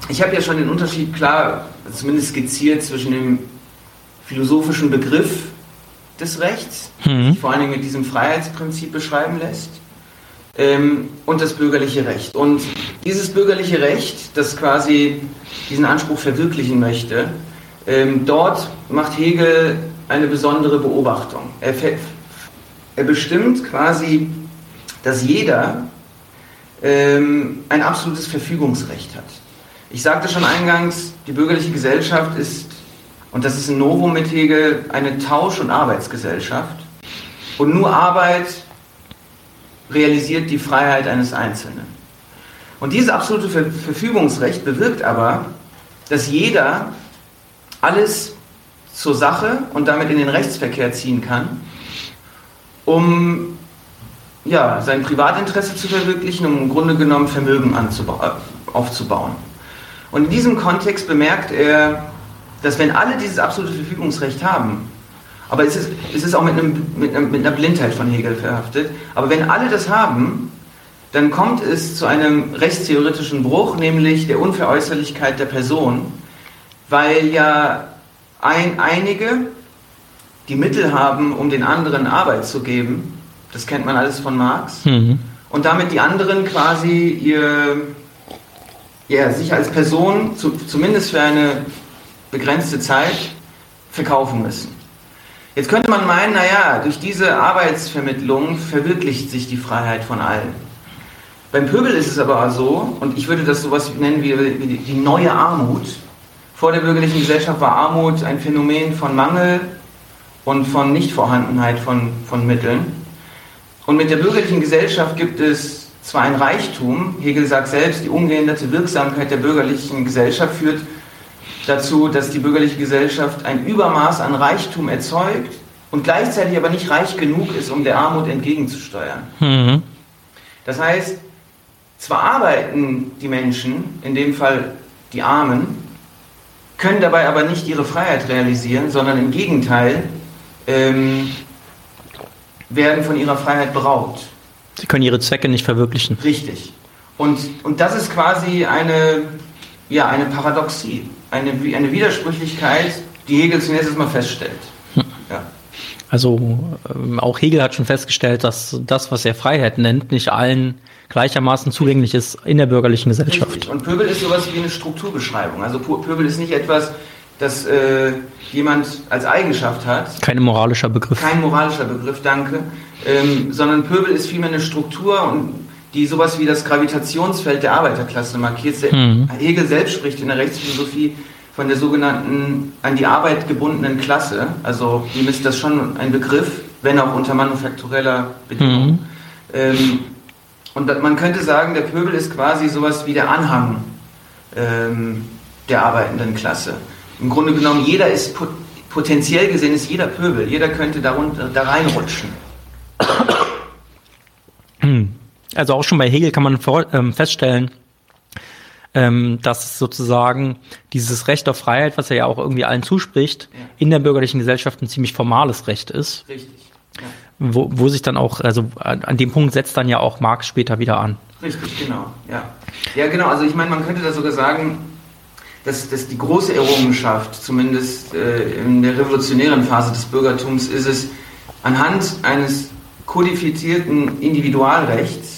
ich habe ja schon den Unterschied klar, zumindest skizziert zwischen dem philosophischen Begriff des Rechts, mhm. vor allen Dingen mit diesem Freiheitsprinzip beschreiben lässt, ähm, und das bürgerliche Recht. Und dieses bürgerliche Recht, das quasi diesen Anspruch verwirklichen möchte, Ähm, dort macht Hegel eine besondere Beobachtung. Er, er bestimmt quasi, dass jeder ähm, ein absolutes Verfügungsrecht hat. Ich sagte schon eingangs, die bürgerliche Gesellschaft ist, und das ist ein Novum mit Hegel, eine Tausch- und Arbeitsgesellschaft. Und nur Arbeit realisiert die Freiheit eines Einzelnen. Und dieses absolute Verfügungsrecht bewirkt aber, dass jeder alles zur Sache und damit in den Rechtsverkehr ziehen kann, um ja, sein Privatinteresse zu verwirklichen, um im Grunde genommen Vermögen aufzubauen. Und in diesem Kontext bemerkt er, dass wenn alle dieses absolute Verfügungsrecht haben, aber es ist, es ist auch mit, einem, mit, einem, mit einer Blindheit von Hegel verhaftet, aber wenn alle das haben, dann kommt es zu einem rechtstheoretischen Bruch, nämlich der Unveräußerlichkeit der Person, weil ja ein, einige die Mittel haben, um den anderen Arbeit zu geben, das kennt man alles von Marx, mhm. und damit die anderen quasi ihr, ja, sich als Person, zu, zumindest für eine begrenzte Zeit, verkaufen müssen. Jetzt könnte man meinen, naja, durch diese Arbeitsvermittlung verwirklicht sich die Freiheit von allen. Beim Pöbel ist es aber so, und ich würde das sowas nennen wie, die neue Armut. Vor der bürgerlichen Gesellschaft war Armut ein Phänomen von Mangel und von Nichtvorhandenheit von, von Mitteln. Und mit der bürgerlichen Gesellschaft gibt es zwar ein Reichtum, Hegel sagt selbst, die ungeänderte Wirksamkeit der bürgerlichen Gesellschaft führt dazu, dass die bürgerliche Gesellschaft ein Übermaß an Reichtum erzeugt und gleichzeitig aber nicht reich genug ist, um der Armut entgegenzusteuern. Mhm. Das heißt, zwar arbeiten die Menschen, in dem Fall die Armen, können dabei aber nicht ihre Freiheit realisieren, sondern im Gegenteil ähm, werden von ihrer Freiheit beraubt. Sie können ihre Zwecke nicht verwirklichen. Richtig. Und, und das ist quasi eine, ja, eine Paradoxie eine, eine Widersprüchlichkeit, die Hegel zunächst erstmal feststellt. Ja. Also ähm, auch Hegel hat schon festgestellt, dass das, was er Freiheit nennt, nicht allen gleichermaßen zugänglich ist in der bürgerlichen Gesellschaft. Richtig. Und Pöbel ist sowas wie eine Strukturbeschreibung. Also Pöbel ist nicht etwas, das äh, jemand als Eigenschaft hat. Kein moralischer Begriff. Kein moralischer Begriff, danke. Ähm, sondern Pöbel ist vielmehr eine Struktur und die sowas wie das Gravitationsfeld der Arbeiterklasse markiert. Mhm. Hegel selbst spricht in der Rechtsphilosophie von der sogenannten an die Arbeit gebundenen Klasse. Also ihm ist das schon ein Begriff, wenn auch unter manufaktureller Bedingung. Mhm. Ähm, und man könnte sagen, der Pöbel ist quasi sowas wie der Anhang ähm, der arbeitenden Klasse. Im Grunde genommen, jeder ist potenziell gesehen ist jeder Pöbel, jeder könnte darunter, da reinrutschen. Also auch schon bei Hegel kann man vor, ähm, feststellen, ähm, dass sozusagen dieses Recht auf Freiheit, was er ja auch irgendwie allen zuspricht, ja. in der bürgerlichen Gesellschaft ein ziemlich formales Recht ist. Richtig. Ja. Wo, wo sich dann auch, also an dem Punkt setzt dann ja auch Marx später wieder an. Richtig, genau, ja. Ja, genau, also ich meine, man könnte da sogar sagen, dass, dass die große Errungenschaft, zumindest äh, in der revolutionären Phase des Bürgertums, ist es, anhand eines kodifizierten Individualrechts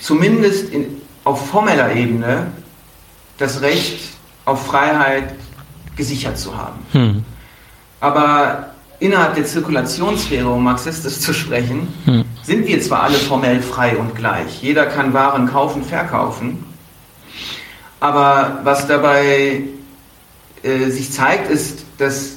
zumindest in, auf formeller Ebene das Recht auf Freiheit gesichert zu haben. Hm. Aber innerhalb der Zirkulationssphäre, um marxistisch zu sprechen, hm. sind wir zwar alle formell frei und gleich. Jeder kann Waren kaufen, verkaufen. Aber was dabei äh, sich zeigt, ist, dass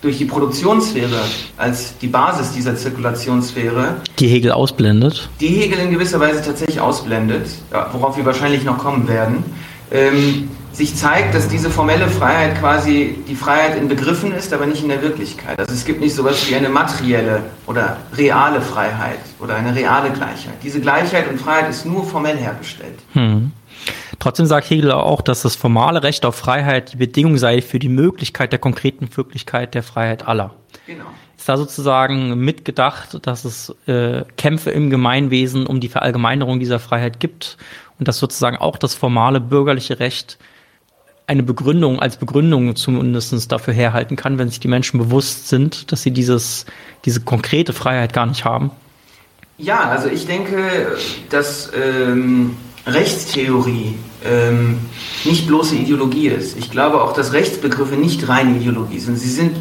durch die Produktionssphäre als die Basis dieser Zirkulationssphäre. Die Hegel ausblendet. Die Hegel in gewisser Weise tatsächlich ausblendet, worauf wir wahrscheinlich noch kommen werden. Ähm, sich zeigt, dass diese formelle Freiheit quasi die Freiheit in Begriffen ist, aber nicht in der Wirklichkeit. Also es gibt nicht sowas wie eine materielle oder reale Freiheit oder eine reale Gleichheit. Diese Gleichheit und Freiheit ist nur formell hergestellt. Hm. Trotzdem sagt Hegel auch, dass das formale Recht auf Freiheit die Bedingung sei für die Möglichkeit der konkreten Wirklichkeit der Freiheit aller. Genau. Ist da sozusagen mitgedacht, dass es äh, Kämpfe im Gemeinwesen um die Verallgemeinerung dieser Freiheit gibt und dass sozusagen auch das formale bürgerliche Recht eine Begründung als Begründung zumindest dafür herhalten kann, wenn sich die Menschen bewusst sind, dass sie dieses, diese konkrete Freiheit gar nicht haben? Ja, also ich denke, dass ähm, Rechtstheorie ähm, nicht bloße Ideologie ist. Ich glaube auch, dass Rechtsbegriffe nicht reine Ideologie sind. Sie sind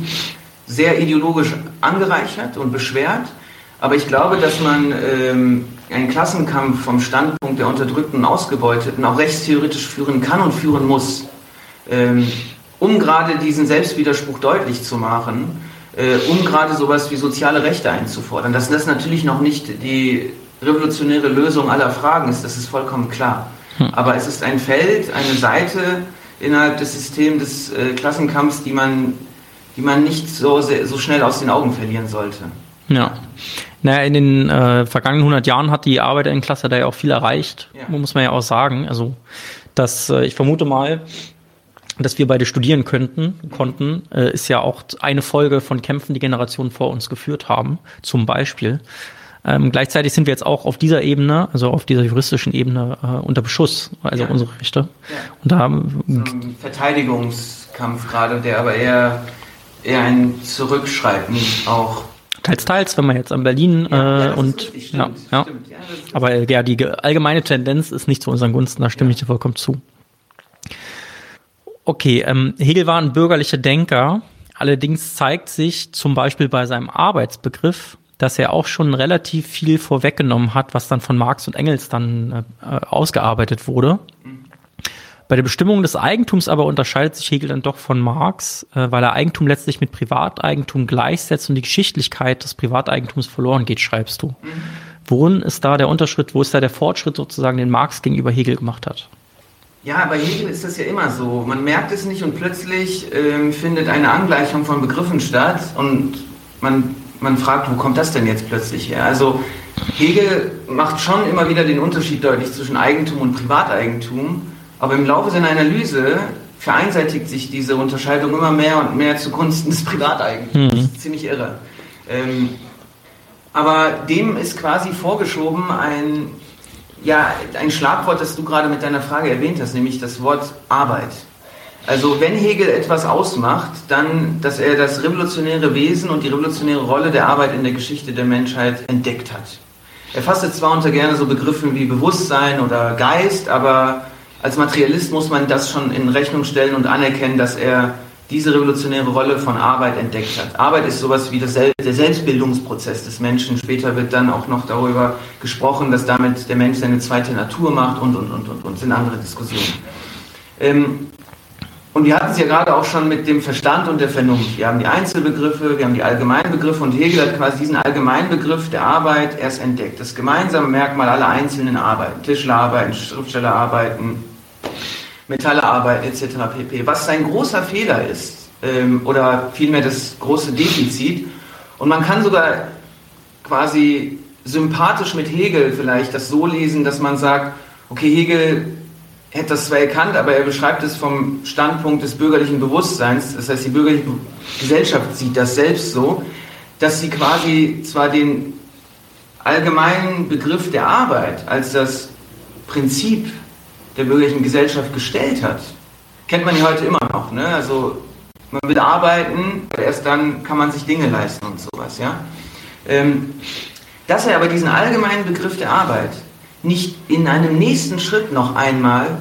sehr ideologisch angereichert und beschwert, aber ich glaube, dass man ähm, einen Klassenkampf vom Standpunkt der Unterdrückten und Ausgebeuteten auch rechtstheoretisch führen kann und führen muss, ähm, um gerade diesen Selbstwiderspruch deutlich zu machen, äh, um gerade sowas wie soziale Rechte einzufordern. Das natürlich noch nicht die revolutionäre Lösung aller Fragen ist, das ist vollkommen klar. Hm. Aber es ist ein Feld, eine Seite innerhalb des Systems des äh, Klassenkampfs, die man, die man nicht so, so schnell aus den Augen verlieren sollte. Ja. Naja, in den äh, vergangenen 100 Jahren hat die Arbeiterinnenklasse da ja auch viel erreicht, ja. muss man ja auch sagen. Also, dass äh, ich vermute mal, dass wir beide studieren könnten, konnten, äh, ist ja auch eine Folge von Kämpfen, die Generationen vor uns geführt haben, zum Beispiel. Ähm, gleichzeitig sind wir jetzt auch auf dieser Ebene, also auf dieser juristischen Ebene, äh, unter Beschuss, also ja. unsere Rechte. Ja. Und da so Verteidigungskampf gerade, der aber eher, eher ein Zurückschreiten auch Teils, teils, wenn man jetzt an Berlin ja, äh, und stimmt, ja, ja. Stimmt, ja aber ja, die allgemeine Tendenz ist nicht zu unseren Gunsten, da stimme ich dir vollkommen zu. Okay, ähm, Hegel war ein bürgerlicher Denker, allerdings zeigt sich zum Beispiel bei seinem Arbeitsbegriff, dass er auch schon relativ viel vorweggenommen hat, was dann von Marx und Engels dann äh, ausgearbeitet wurde. Bei der Bestimmung des Eigentums aber unterscheidet sich Hegel dann doch von Marx, äh, weil er Eigentum letztlich mit Privateigentum gleichsetzt und die Geschichtlichkeit des Privateigentums verloren geht, schreibst du. Worin ist da der Unterschied, wo ist da der Fortschritt sozusagen, den Marx gegenüber Hegel gemacht hat? Ja, bei Hegel ist das ja immer so. Man merkt es nicht und plötzlich ähm, findet eine Angleichung von Begriffen statt und man man fragt, wo kommt das denn jetzt plötzlich her? Also Hegel macht schon immer wieder den Unterschied deutlich zwischen Eigentum und Privateigentum, aber im Laufe seiner Analyse vereinseitigt sich diese Unterscheidung immer mehr und mehr zugunsten des Privateigentums. Mhm. Das ist ziemlich irre. Ähm, aber dem ist quasi vorgeschoben ein, ja, ein Schlagwort, das du gerade mit deiner Frage erwähnt hast, nämlich das Wort Arbeit. Also wenn Hegel etwas ausmacht, dann, dass er das revolutionäre Wesen und die revolutionäre Rolle der Arbeit in der Geschichte der Menschheit entdeckt hat. Er fasst es zwar unter gerne so Begriffen wie Bewusstsein oder Geist, aber als Materialist muss man das schon in Rechnung stellen und anerkennen, dass er diese revolutionäre Rolle von Arbeit entdeckt hat. Arbeit ist sowas wie Sel der Selbstbildungsprozess des Menschen. Später wird dann auch noch darüber gesprochen, dass damit der Mensch seine zweite Natur macht und, und, und, und, und. sind andere Diskussionen. Ähm, und wir hatten es ja gerade auch schon mit dem Verstand und der Vernunft. Wir haben die Einzelbegriffe, wir haben die Allgemeinbegriffe und Hegel hat quasi diesen Allgemeinbegriff der Arbeit erst entdeckt. Das gemeinsame Merkmal aller einzelnen Arbeiten, Tischlerarbeiten, Schriftstellerarbeiten, Metallerarbeiten etc. pp. Was sein großer Fehler ist ähm, oder vielmehr das große Defizit. Und man kann sogar quasi sympathisch mit Hegel vielleicht das so lesen, dass man sagt, okay, Hegel hätte das zwar erkannt, aber er beschreibt es vom Standpunkt des bürgerlichen Bewusstseins. Das heißt, die bürgerliche Gesellschaft sieht das selbst so, dass sie quasi zwar den allgemeinen Begriff der Arbeit als das Prinzip der bürgerlichen Gesellschaft gestellt hat. Kennt man ja heute immer noch. Ne? Also man will arbeiten, erst dann kann man sich Dinge leisten und sowas. Ja? Ähm, dass er aber diesen allgemeinen Begriff der Arbeit nicht in einem nächsten Schritt noch einmal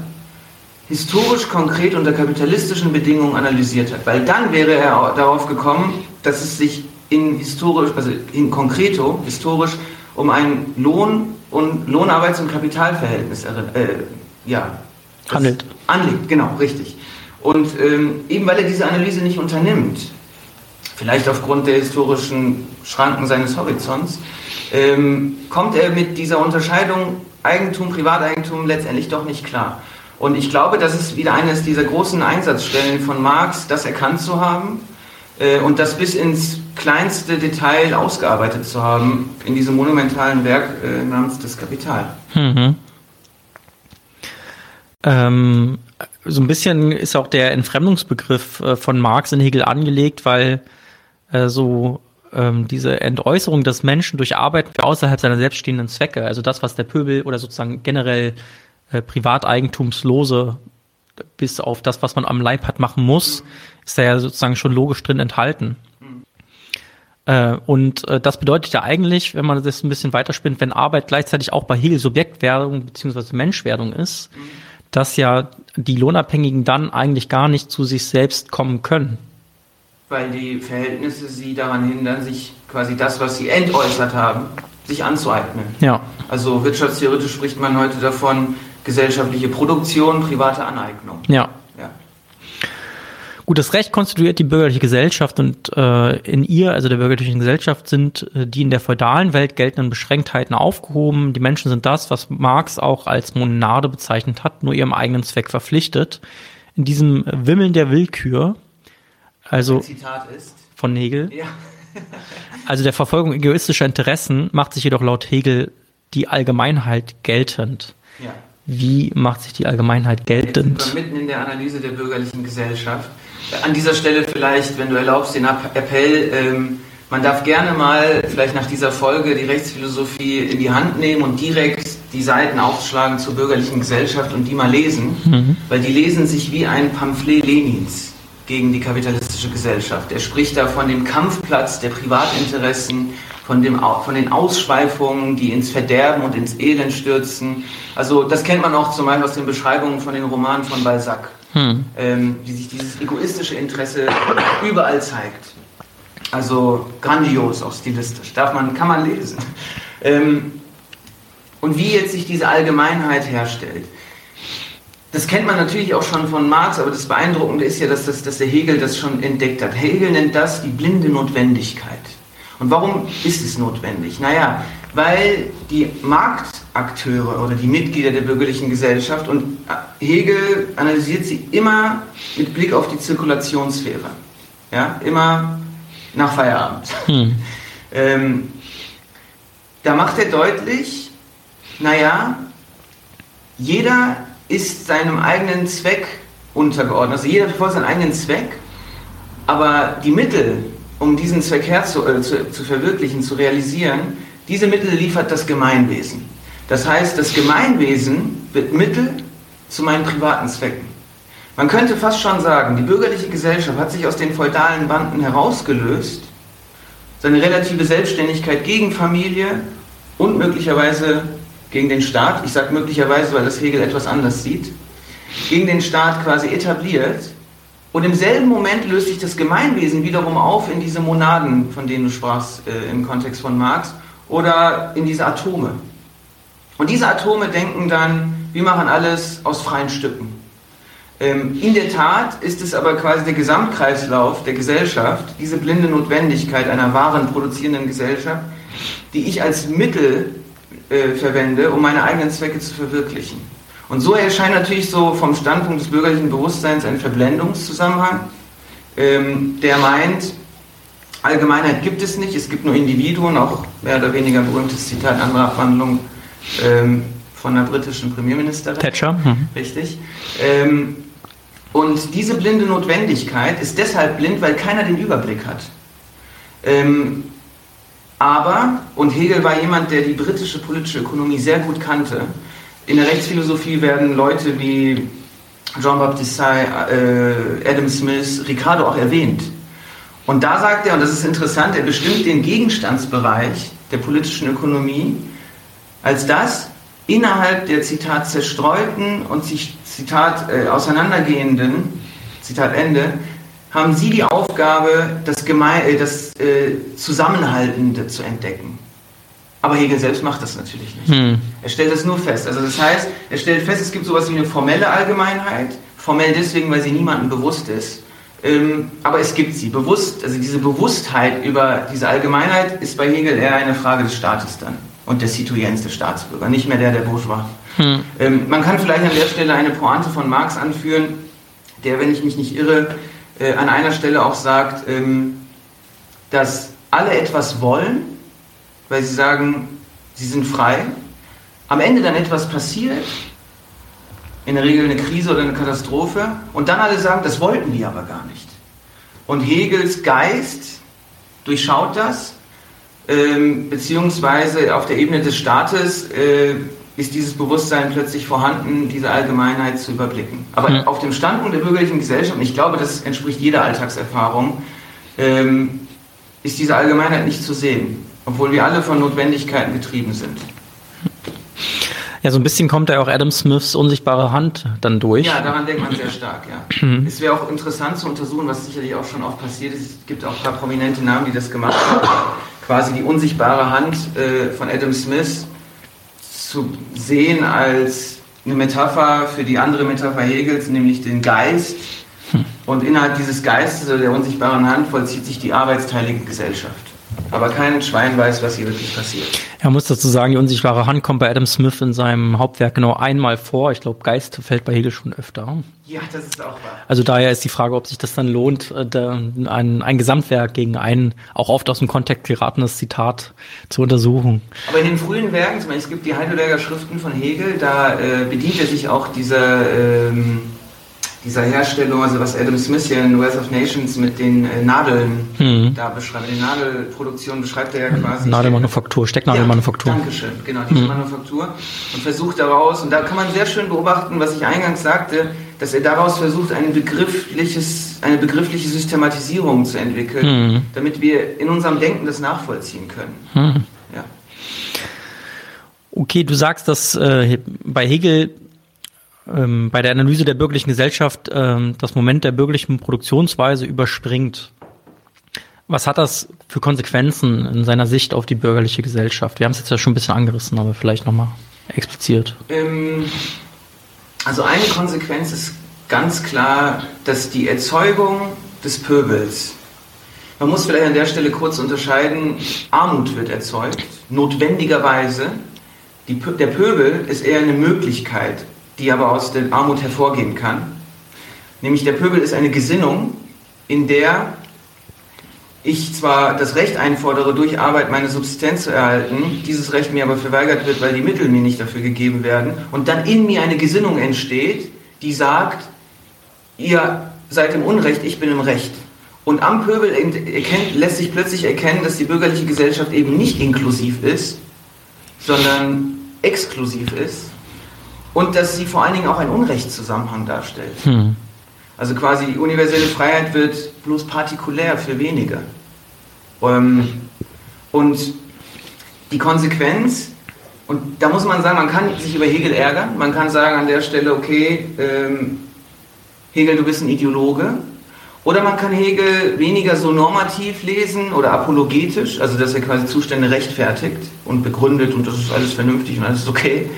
historisch konkret unter kapitalistischen Bedingungen analysiert hat. Weil dann wäre er darauf gekommen, dass es sich in historisch, also in concreto, historisch, um ein Lohn- und Lohnarbeits- und Kapitalverhältnis äh, ja, handelt. Anlegt, genau, richtig. Und ähm, eben weil er diese Analyse nicht unternimmt, vielleicht aufgrund der historischen Schranken seines Horizonts, ähm, kommt er mit dieser Unterscheidung Eigentum, Privateigentum letztendlich doch nicht klar. Und ich glaube, das ist wieder eines dieser großen Einsatzstellen von Marx, das erkannt zu haben äh, und das bis ins kleinste Detail ausgearbeitet zu haben in diesem monumentalen Werk äh, namens Das Kapital. Mhm. Ähm, so ein bisschen ist auch der Entfremdungsbegriff äh, von Marx in Hegel angelegt, weil äh, so ähm, diese Entäußerung des Menschen durch Arbeit außerhalb seiner selbststehenden Zwecke, also das, was der Pöbel oder sozusagen generell äh, Privateigentumslose bis auf das, was man am Leib hat, machen muss, ist da ja sozusagen schon logisch drin enthalten. Äh, und äh, das bedeutet ja eigentlich, wenn man das ein bisschen weiterspinnt, wenn Arbeit gleichzeitig auch bei Hegel Subjektwerdung beziehungsweise Menschwerdung ist, mhm. dass ja die Lohnabhängigen dann eigentlich gar nicht zu sich selbst kommen können. Weil die Verhältnisse sie daran hindern, sich quasi das, was sie entäußert haben, sich anzueignen. Ja. Also wirtschaftstheoretisch spricht man heute davon, gesellschaftliche Produktion, private Aneignung. Ja. ja. Gut, das Recht konstituiert die bürgerliche Gesellschaft und äh, in ihr, also der bürgerlichen Gesellschaft, sind äh, die in der feudalen Welt geltenden Beschränktheiten aufgehoben. Die Menschen sind das, was Marx auch als Monade bezeichnet hat, nur ihrem eigenen Zweck verpflichtet. In diesem Wimmeln der Willkür, also von Hegel, ja. also der Verfolgung egoistischer Interessen, macht sich jedoch laut Hegel die Allgemeinheit geltend. Ja. Wie macht sich die Allgemeinheit geltend? Jetzt sind wir mitten in der Analyse der bürgerlichen Gesellschaft. An dieser Stelle vielleicht, wenn du erlaubst, den Appell, ähm, man darf gerne mal vielleicht nach dieser Folge die Rechtsphilosophie in die Hand nehmen und direkt die Seiten aufschlagen zur bürgerlichen Gesellschaft und die mal lesen, mhm. weil die lesen sich wie ein Pamphlet Lenins gegen die kapitalistische Gesellschaft. Er spricht da von dem Kampfplatz der Privatinteressen, von, dem, von den Ausschweifungen, die ins Verderben und ins Elend stürzen. Also das kennt man auch zum Beispiel aus den Beschreibungen von den Romanen von Balzac, hm. ähm, wie sich dieses egoistische Interesse überall zeigt. Also grandios, auch stilistisch. Darf man, kann man lesen. Ähm, und wie jetzt sich diese Allgemeinheit herstellt. Das kennt man natürlich auch schon von Marx, aber das Beeindruckende ist ja, dass, das, dass der Hegel das schon entdeckt hat. Hegel nennt das die blinde Notwendigkeit. Und warum ist es notwendig? Naja, weil die Marktakteure oder die Mitglieder der bürgerlichen Gesellschaft und Hegel analysiert sie immer mit Blick auf die Zirkulationssphäre. Ja, immer nach Feierabend. Hm. ähm, da macht er deutlich, naja, jeder ist seinem eigenen Zweck untergeordnet. Also jeder verfolgt seinen eigenen Zweck, aber die Mittel, um diesen Zweck herzu, äh, zu, zu verwirklichen, zu realisieren, diese Mittel liefert das Gemeinwesen. Das heißt, das Gemeinwesen wird Mittel zu meinen privaten Zwecken. Man könnte fast schon sagen, die bürgerliche Gesellschaft hat sich aus den feudalen Banden herausgelöst, seine relative Selbstständigkeit gegen Familie und möglicherweise gegen den Staat, ich sage möglicherweise, weil das Hegel etwas anders sieht, gegen den Staat quasi etabliert und im selben Moment löst sich das Gemeinwesen wiederum auf in diese Monaden, von denen du sprachst äh, im Kontext von Marx, oder in diese Atome. Und diese Atome denken dann, wir machen alles aus freien Stücken. Ähm, in der Tat ist es aber quasi der Gesamtkreislauf der Gesellschaft, diese blinde Notwendigkeit einer wahren produzierenden Gesellschaft, die ich als Mittel äh, verwende, um meine eigenen Zwecke zu verwirklichen. Und so erscheint natürlich so vom Standpunkt des bürgerlichen Bewusstseins ein Verblendungszusammenhang, ähm, der meint, Allgemeinheit gibt es nicht, es gibt nur Individuen, auch mehr oder weniger ein berühmtes Zitat, andere Abwandlung ähm, von der britischen Premierministerin. Thatcher. Mhm. Richtig. Ähm, und diese blinde Notwendigkeit ist deshalb blind, weil keiner den Überblick hat. Ähm, aber, und Hegel war jemand, der die britische politische Ökonomie sehr gut kannte, in der Rechtsphilosophie werden Leute wie Jean-Baptiste äh, Adam Smith, Ricardo auch erwähnt. Und da sagt er, und das ist interessant, er bestimmt den Gegenstandsbereich der politischen Ökonomie als das innerhalb der Zitat zerstreuten und sich Zitat äh, auseinandergehenden, Zitat Ende, haben Sie die Aufgabe, das, Geme äh, das äh, Zusammenhaltende zu entdecken. Aber Hegel selbst macht das natürlich nicht. Hm. Er stellt das nur fest. Also das heißt, er stellt fest, es gibt sowas wie eine formelle Allgemeinheit. Formell deswegen, weil sie niemandem bewusst ist. Ähm, aber es gibt sie. Bewusst, also diese Bewusstheit über diese Allgemeinheit ist bei Hegel eher eine Frage des Staates dann und des Citoyens, des Staatsbürger, nicht mehr der der Bourgeois. Hm. Ähm, man kann vielleicht an der Stelle eine Pointe von Marx anführen, der, wenn ich mich nicht irre, äh, an einer Stelle auch sagt, ähm, dass alle etwas wollen, weil sie sagen, sie sind frei. Am Ende dann etwas passiert, in der Regel eine Krise oder eine Katastrophe, und dann alle sagen, das wollten wir aber gar nicht. Und Hegels Geist durchschaut das, ähm, beziehungsweise auf der Ebene des Staates äh, ist dieses Bewusstsein plötzlich vorhanden, diese Allgemeinheit zu überblicken. Aber mhm. auf dem Standpunkt der bürgerlichen Gesellschaft, und ich glaube, das entspricht jeder Alltagserfahrung, ähm, ist diese Allgemeinheit nicht zu sehen, obwohl wir alle von Notwendigkeiten getrieben sind. Ja, so ein bisschen kommt da auch Adam Smiths unsichtbare Hand dann durch. Ja, daran denkt man sehr stark, ja. Mhm. Es wäre auch interessant zu untersuchen, was sicherlich auch schon oft passiert ist. Es gibt auch ein paar prominente Namen, die das gemacht haben. Quasi die unsichtbare Hand äh, von Adam Smith zu sehen als eine Metapher für die andere Metapher Hegels, nämlich den Geist. Hm. Und innerhalb dieses Geistes oder der unsichtbaren Hand vollzieht sich die arbeitsteilige Gesellschaft aber kein Schwein weiß, was hier wirklich passiert. Er muss dazu sagen, die unsichtbare Hand kommt bei Adam Smith in seinem Hauptwerk genau einmal vor. Ich glaube, Geist fällt bei Hegel schon öfter. Ja, das ist auch wahr. Also daher ist die Frage, ob sich das dann lohnt, äh, ein, ein Gesamtwerk gegen ein auch oft aus dem Kontext geratenes Zitat zu untersuchen. Aber in den frühen Werken, zum Beispiel, es gibt die Heidelberger Schriften von Hegel, da äh, bedient er sich auch dieser ähm, dieser Herstellung, also was Adam Smith hier in Wealth of Nations mit den äh, Nadeln mhm. da beschreibt, die Nadelproduktion beschreibt er ja quasi. Nadelmanufaktur, Stecknadelmanufaktur. Ja, Dankeschön, genau, diese mhm. Manufaktur. Und versucht daraus, und da kann man sehr schön beobachten, was ich eingangs sagte, dass er daraus versucht, ein begriffliches, eine begriffliche Systematisierung zu entwickeln, mhm. damit wir in unserem Denken das nachvollziehen können. Mhm. Ja. Okay, du sagst, dass äh, bei Hegel ähm, bei der Analyse der bürgerlichen Gesellschaft ähm, das Moment der bürgerlichen Produktionsweise überspringt. Was hat das für Konsequenzen in seiner Sicht auf die bürgerliche Gesellschaft? Wir haben es jetzt ja schon ein bisschen angerissen, aber vielleicht nochmal expliziert. Ähm, also eine Konsequenz ist ganz klar, dass die Erzeugung des Pöbels, man muss vielleicht an der Stelle kurz unterscheiden, Armut wird erzeugt, notwendigerweise. Die, der Pöbel ist eher eine Möglichkeit, die aber aus der Armut hervorgehen kann. Nämlich der Pöbel ist eine Gesinnung, in der ich zwar das Recht einfordere, durch Arbeit meine Subsistenz zu erhalten, dieses Recht mir aber verweigert wird, weil die Mittel mir nicht dafür gegeben werden, und dann in mir eine Gesinnung entsteht, die sagt, ihr seid im Unrecht, ich bin im Recht. Und am Pöbel erkennt, lässt sich plötzlich erkennen, dass die bürgerliche Gesellschaft eben nicht inklusiv ist, sondern exklusiv ist und dass sie vor allen Dingen auch einen Unrechtszusammenhang darstellt. Hm. Also quasi die universelle Freiheit wird bloß partikulär für wenige. Ähm, und die Konsequenz, und da muss man sagen, man kann sich über Hegel ärgern, man kann sagen an der Stelle, okay, ähm, Hegel, du bist ein Ideologe. Oder man kann Hegel weniger so normativ lesen oder apologetisch, also dass er quasi Zustände rechtfertigt und begründet und das ist alles vernünftig und alles okay.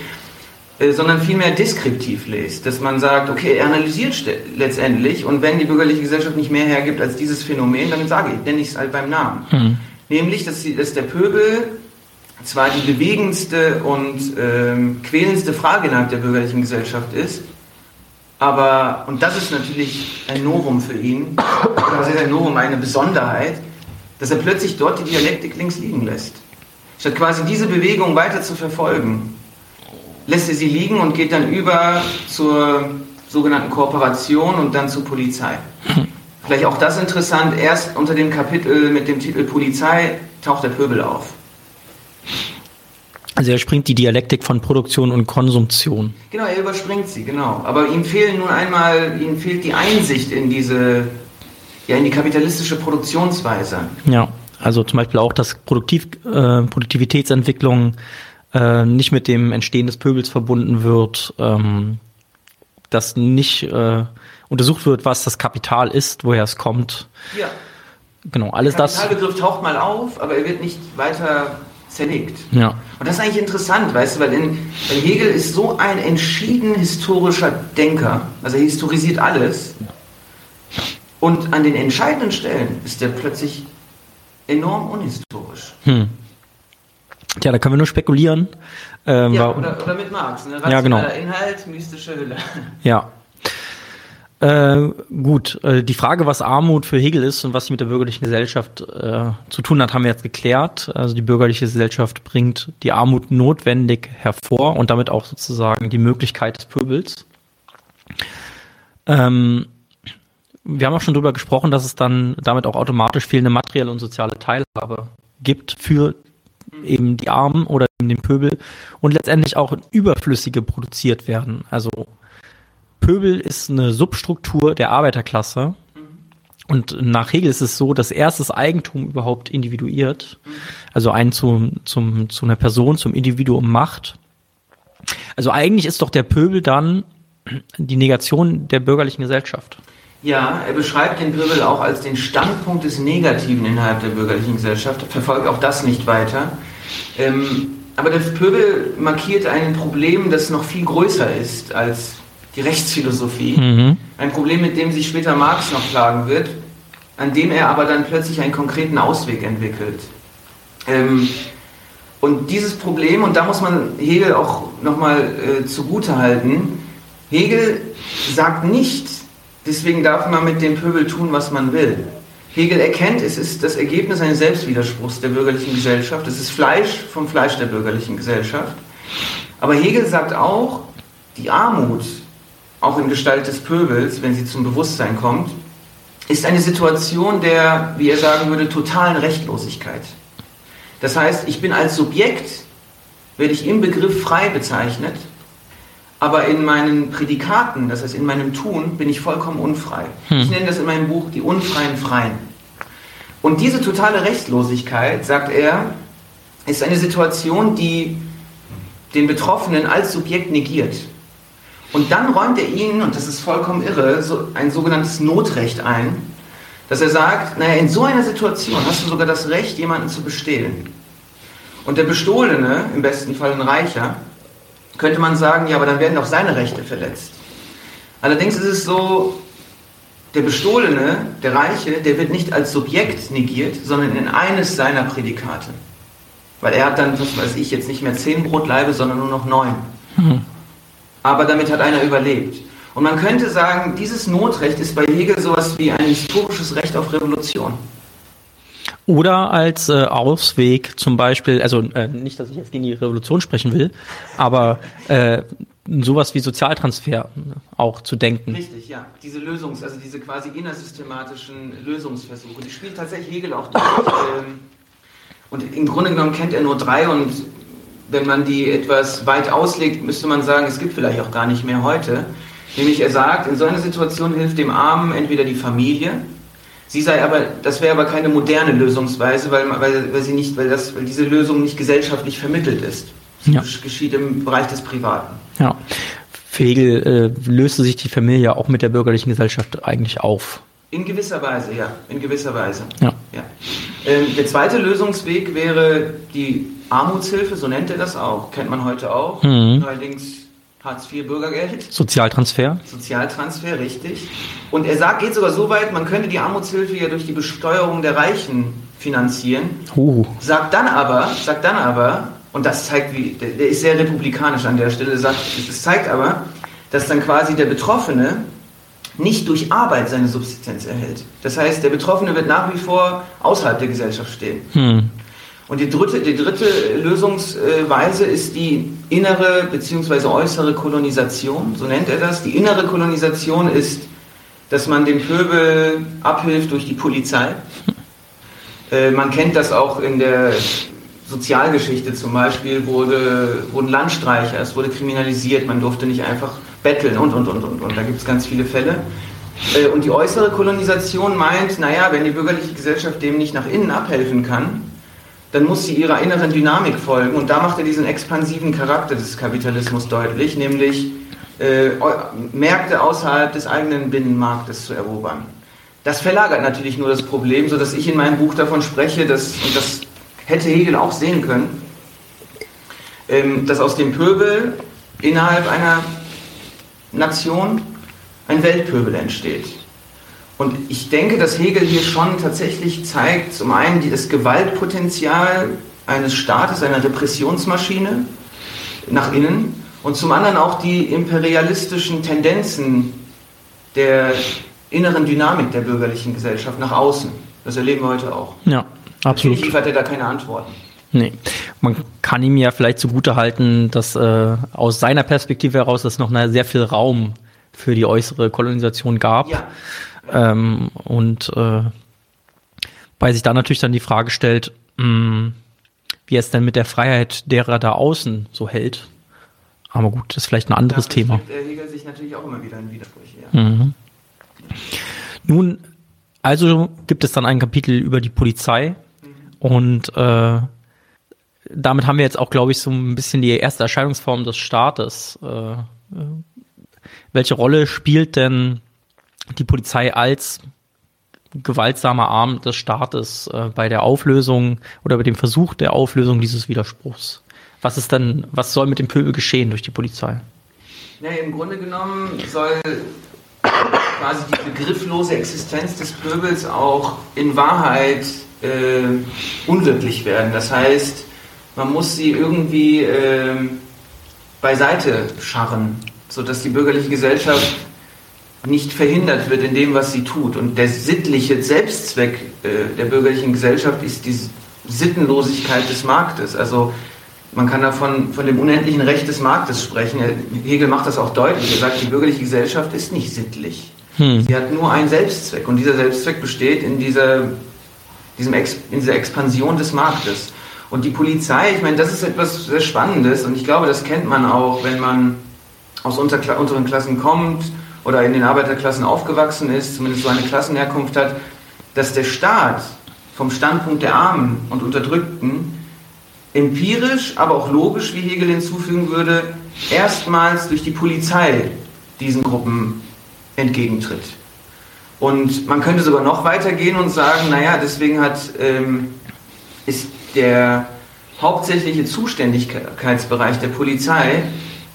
Äh, sondern vielmehr deskriptiv lest, dass man sagt, okay, er analysiert letztendlich und wenn die bürgerliche Gesellschaft nicht mehr hergibt als dieses Phänomen, dann sage ich, nenne ich es halt beim Namen. Mhm. Nämlich, dass, dass, der Pöbel zwar die bewegendste und ähm, quälendste Frage innerhalb der bürgerlichen Gesellschaft ist, aber, und das ist natürlich ein Novum für ihn, das ist ein Novum, eine Besonderheit, dass er plötzlich dort die Dialektik links liegen lässt. Statt quasi diese Bewegung weiter zu verfolgen, lässt er sie liegen und geht dann über zur sogenannten Kooperation und dann zur Polizei. Vielleicht auch das interessant, erst unter dem Kapitel mit dem Titel Polizei taucht der Pöbel auf. Also er springt die Dialektik von Produktion und Konsumtion. Genau, er überspringt sie, genau. Aber ihm fehlen nun einmal, ihm fehlt die Einsicht in diese, ja, in die kapitalistische Produktionsweise. Ja, also zum Beispiel auch, dass Produktiv, äh, Produktivitätsentwicklung äh, nicht mit dem Entstehen des Pöbels verbunden wird, ähm, dass nicht äh, untersucht wird, was das Kapital ist, woher es kommt. Ja. Genau, alles Der das. Der Kapitalbegriff taucht mal auf, aber er wird nicht weiter zerlegt. Ja. Und das ist eigentlich interessant, weißt du, weil, in, weil Hegel ist so ein entschieden historischer Denker, also er historisiert alles. Und an den entscheidenden Stellen ist er plötzlich enorm unhistorisch. Hm. Tja, da können wir nur spekulieren. Ähm, ja, oder, oder, mit Marx, ne? ja, genau. Inhalt, mystische Hülle. Ja. Äh, gut, äh, die Frage, was Armut für Hegel ist und was sie mit der bürgerlichen Gesellschaft äh, zu tun hat, haben wir jetzt geklärt. Also die bürgerliche Gesellschaft bringt die Armut notwendig hervor und damit auch sozusagen die Möglichkeit des Pöbels. Ähm, wir haben auch schon darüber gesprochen, dass es dann damit auch automatisch fehlende materielle und soziale Teilhabe gibt für eben die Armen oder eben den Pöbel und letztendlich auch überflüssige produziert werden. Also Pöbel ist eine Substruktur der Arbeiterklasse Und nach Hegel ist es so, dass erst das Eigentum überhaupt individuiert, also einen zum, zum, zu einer Person, zum Individuum macht. Also eigentlich ist doch der Pöbel dann die Negation der bürgerlichen Gesellschaft. Ja, er beschreibt den Pöbel auch als den Standpunkt des Negativen innerhalb der bürgerlichen Gesellschaft, verfolgt auch das nicht weiter. Ähm, aber der Pöbel markiert ein Problem, das noch viel größer ist als die Rechtsphilosophie. Mhm. Ein Problem, mit dem sich später Marx noch plagen wird, an dem er aber dann plötzlich einen konkreten Ausweg entwickelt. Ähm, und dieses Problem, und da muss man Hegel auch nochmal äh, zugute halten, Hegel sagt nicht, deswegen darf man mit dem Pöbel tun, was man will. Hegel erkennt, es ist das Ergebnis eines Selbstwiderspruchs der bürgerlichen Gesellschaft, es ist Fleisch vom Fleisch der bürgerlichen Gesellschaft. Aber Hegel sagt auch, die Armut, auch in Gestalt des Pöbels, wenn sie zum Bewusstsein kommt, ist eine Situation der, wie er sagen würde, totalen Rechtlosigkeit. Das heißt, ich bin als Subjekt, werde ich im Begriff frei bezeichnet, aber in meinen Prädikaten, das heißt in meinem Tun, bin ich vollkommen unfrei. Hm. Ich nenne das in meinem Buch die unfreien Freien. Und diese totale Rechtlosigkeit, sagt er, ist eine Situation, die den Betroffenen als Subjekt negiert. Und dann räumt er ihnen, und das ist vollkommen irre, so ein sogenanntes Notrecht ein, dass er sagt, naja, in so einer Situation hast du sogar das Recht, jemanden zu bestehlen. Und der Bestohlene, im besten Fall ein Reicher, könnte man sagen, ja, aber dann werden doch seine Rechte verletzt. Allerdings ist es so, der Bestohlene, der Reiche, der wird nicht als Subjekt negiert, sondern in eines seiner Prädikate. Weil er hat dann, was weiß ich, jetzt nicht mehr zehn Brotleibe, sondern nur noch neun. Mhm aber damit hat einer überlebt. Und man könnte sagen, dieses Notrecht ist bei Hegel sowas wie ein historisches Recht auf Revolution. Oder als äh, Ausweg zum Beispiel, also äh, nicht, dass ich jetzt gegen die Revolution sprechen will, aber äh, sowas wie Sozialtransfer auch zu denken. Richtig, ja. Diese Lösungs-, also diese quasi innersystematischen Lösungsversuche, die spielt tatsächlich Hegel auch durch. ähm, und im Grunde genommen kennt er nur drei und wenn man die etwas weit auslegt, müsste man sagen, es gibt vielleicht auch gar nicht mehr heute. Nämlich er sagt, in so einer Situation hilft dem Armen entweder die Familie, sie sei aber, das wäre aber keine moderne Lösungsweise, weil, weil, weil, sie nicht, weil, das, weil diese Lösung nicht gesellschaftlich vermittelt ist. Ja. Das geschieht im Bereich des Privaten. Ja. Für Hegel äh, löste sich die Familie auch mit der bürgerlichen Gesellschaft eigentlich auf. In gewisser Weise, ja. In gewisser Weise. Ja. ja. Ähm, der zweite Lösungsweg wäre die Armutshilfe, so nennt er das auch, kennt man heute auch. Mhm. Allerdings Hartz IV Bürgergeld. Sozialtransfer. Sozialtransfer, richtig. Und er sagt, geht sogar so weit, man könnte die Armutshilfe ja durch die Besteuerung der Reichen finanzieren. Uh. Sagt dann aber, sagt dann aber, und das zeigt, wie, der, ist sehr republikanisch an der Stelle, sagt, es zeigt aber, dass dann quasi der Betroffene nicht durch Arbeit seine Subsistenz erhält. Das heißt, der Betroffene wird nach wie vor außerhalb der Gesellschaft stehen. Hm. Und die dritte, die dritte Lösungsweise ist die innere bzw. äußere Kolonisation, so nennt er das. Die innere Kolonisation ist, dass man dem Pöbel abhilft durch die Polizei. Äh, man kennt das auch in der Sozialgeschichte zum Beispiel, wurde, wurden Landstreicher, es wurde kriminalisiert, man durfte nicht einfach betteln und, und, und, und, und. Da gibt es ganz viele Fälle. Äh, und die äußere Kolonisation meint, naja, wenn die bürgerliche Gesellschaft dem nicht nach innen abhelfen kann, dann muss sie ihrer inneren Dynamik folgen. Und da macht er diesen expansiven Charakter des Kapitalismus deutlich, nämlich äh, Märkte außerhalb des eigenen Binnenmarktes zu erobern. Das verlagert natürlich nur das Problem, sodass ich in meinem Buch davon spreche, dass, und das hätte Hegel auch sehen können, ähm, dass aus dem Pöbel innerhalb einer Nation ein Weltpöbel entsteht. Und ich denke, dass Hegel hier schon tatsächlich zeigt, zum einen das Gewaltpotenzial eines Staates, einer Repressionsmaschine nach innen und zum anderen auch die imperialistischen Tendenzen der inneren Dynamik der bürgerlichen Gesellschaft nach außen. Das erleben wir heute auch. Ja, absolut. Natürlich hat er da keine Antworten. Nee, man kann ihm ja vielleicht zugute halten, dass äh, aus seiner Perspektive heraus es noch sehr viel Raum für die äußere Kolonisation gab. Ja. Ähm, und äh, weil sich da natürlich dann die Frage stellt, mh, hm, wie es denn mit der Freiheit derer da außen so hält. Aber gut, das ist vielleicht ein anderes das Thema. Der Hegel sich natürlich auch immer wieder in Widersprüche. Ja. Mhm. Nun also gibt es dann ein Kapitel über die Polizei und äh, damit haben wir jetzt auch, glaube ich, so ein bisschen die erste Erscheinungsform des Staates. Äh, welche Rolle spielt denn die Polizei als gewaltsamer Arm des Staates äh, bei der Auflösung oder bei dem Versuch der Auflösung dieses Widerspruchs? Was ist denn, was soll mit dem Pöbel geschehen durch die Polizei? Ja, im Grunde genommen soll quasi die begrifflose Existenz des Pöbels auch in Wahrheit äh, unwirklich werden. Das heißt, man muss sie irgendwie äh, beiseite scharren, sodass die bürgerliche Gesellschaft nicht verhindert wird in dem, was sie tut. Und der sittliche Selbstzweck äh, der bürgerlichen Gesellschaft ist die Sittenlosigkeit des Marktes. Also man kann davon von dem unendlichen Recht des Marktes sprechen. Hegel macht das auch deutlich. Er sagt, die bürgerliche Gesellschaft ist nicht sittlich. Hm. Sie hat nur einen Selbstzweck. Und dieser Selbstzweck besteht in dieser, diesem Ex, in dieser Expansion des Marktes. Und die Polizei, ich meine, das ist etwas sehr Spannendes. Und ich glaube, das kennt man auch, wenn man aus unseren Klassen kommt oder in den Arbeiterklassen aufgewachsen ist, zumindest so eine Klassenherkunft hat, dass der Staat vom Standpunkt der Armen und Unterdrückten empirisch, aber auch logisch, wie Hegel hinzufügen würde, erstmals durch die Polizei diesen Gruppen entgegentritt. Und man könnte sogar noch weitergehen und sagen, naja, deswegen hat, ähm, ist der hauptsächliche Zuständigkeitsbereich der Polizei,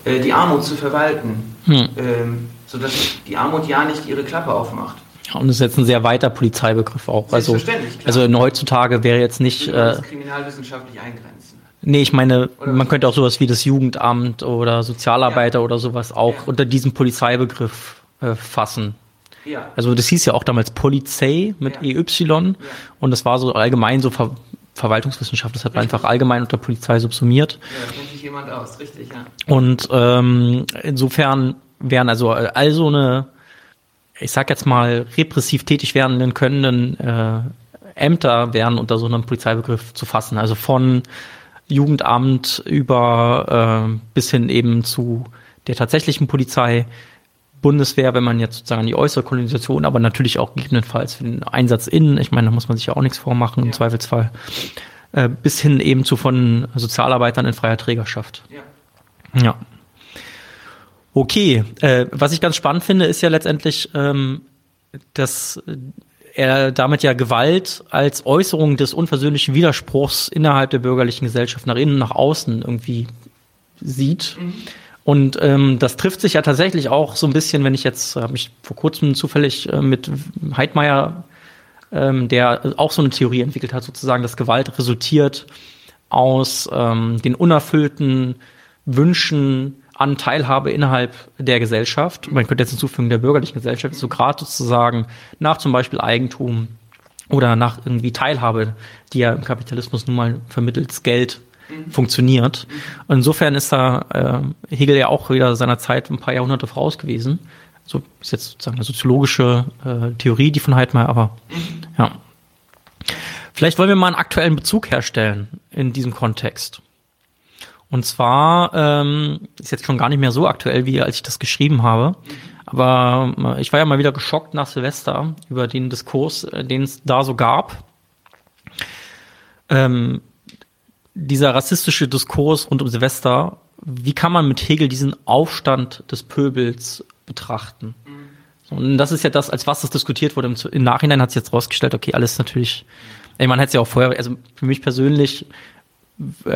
äh, die Armut zu verwalten. Hm. Ähm, sodass die Armut ja nicht ihre Klappe aufmacht. Ja, und das ist jetzt ein sehr weiter Polizeibegriff auch. Also, also heutzutage wäre jetzt nicht. Äh, kriminalwissenschaftlich eingrenzen. Nee, ich meine, oder man könnte auch sowas wie das Jugendamt oder Sozialarbeiter ja. oder sowas auch ja. unter diesem Polizeibegriff äh, fassen. Ja. Also das hieß ja auch damals Polizei mit ja. EY und das war so allgemein so Ver Verwaltungswissenschaft, das hat man einfach allgemein unter Polizei subsumiert. Ja, kennt sich jemand aus, richtig, ja. Und ähm, insofern wären also all so eine, ich sag jetzt mal, repressiv tätig werdenden können äh, Ämter wären unter so einem Polizeibegriff zu fassen. Also von Jugendamt über äh, bis hin eben zu der tatsächlichen Polizei, Bundeswehr, wenn man jetzt sozusagen an die äußere Kolonisation, aber natürlich auch gegebenenfalls für den Einsatz innen, ich meine, da muss man sich ja auch nichts vormachen, ja. im Zweifelsfall, äh, bis hin eben zu von Sozialarbeitern in freier Trägerschaft. Ja. ja. Okay, äh, was ich ganz spannend finde, ist ja letztendlich, ähm, dass er damit ja Gewalt als Äußerung des unversöhnlichen Widerspruchs innerhalb der bürgerlichen Gesellschaft nach innen und nach außen irgendwie sieht. Mhm. Und ähm, das trifft sich ja tatsächlich auch so ein bisschen, wenn ich jetzt, habe mich vor kurzem zufällig äh, mit Heidmeier, ähm, der auch so eine Theorie entwickelt hat, sozusagen, dass Gewalt resultiert aus ähm, den unerfüllten Wünschen an Teilhabe innerhalb der Gesellschaft. Man könnte jetzt hinzufügen, der bürgerlichen Gesellschaft, so gerade sozusagen nach zum Beispiel Eigentum oder nach irgendwie Teilhabe, die ja im Kapitalismus nun mal vermittels Geld mhm. funktioniert. Und insofern ist da äh, Hegel ja auch wieder seiner Zeit ein paar Jahrhunderte voraus gewesen. So ist jetzt sozusagen eine soziologische äh, Theorie, die von Heidmeier, aber mhm. ja. Vielleicht wollen wir mal einen aktuellen Bezug herstellen in diesem Kontext. Und zwar ähm, ist jetzt schon gar nicht mehr so aktuell, wie als ich das geschrieben habe. Aber äh, ich war ja mal wieder geschockt nach Silvester über den Diskurs, äh, den es da so gab. Ähm, dieser rassistische Diskurs rund um Silvester, wie kann man mit Hegel diesen Aufstand des Pöbels betrachten? Und das ist ja das, als was das diskutiert wurde. Im Nachhinein hat sich jetzt rausgestellt, okay, alles natürlich, ey, man hätte es ja auch vorher, also für mich persönlich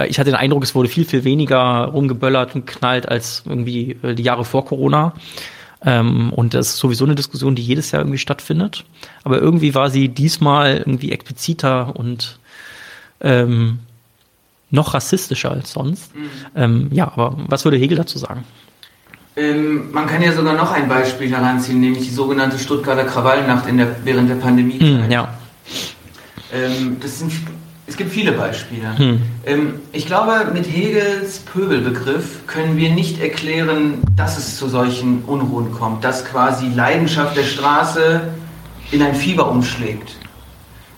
ich hatte den Eindruck, es wurde viel, viel weniger rumgeböllert und knallt als irgendwie äh, die Jahre vor Corona. Ähm, und das ist sowieso eine Diskussion, die jedes Jahr irgendwie stattfindet. Aber irgendwie war sie diesmal irgendwie expliziter und ähm, noch rassistischer als sonst. Mhm. Ähm, ja, aber was würde Hegel dazu sagen? Ähm, man kann ja sogar noch ein Beispiel heranziehen, nämlich die sogenannte Stuttgarter Krawallnacht in der, während der Pandemie. Mhm, ja. Ähm, das sind es gibt viele Beispiele. Hm. Ähm, ich glaube, mit Hegels Pöbelbegriff können wir nicht erklären, dass es zu solchen Unruhen kommt, dass quasi Leidenschaft der Straße in ein Fieber umschlägt.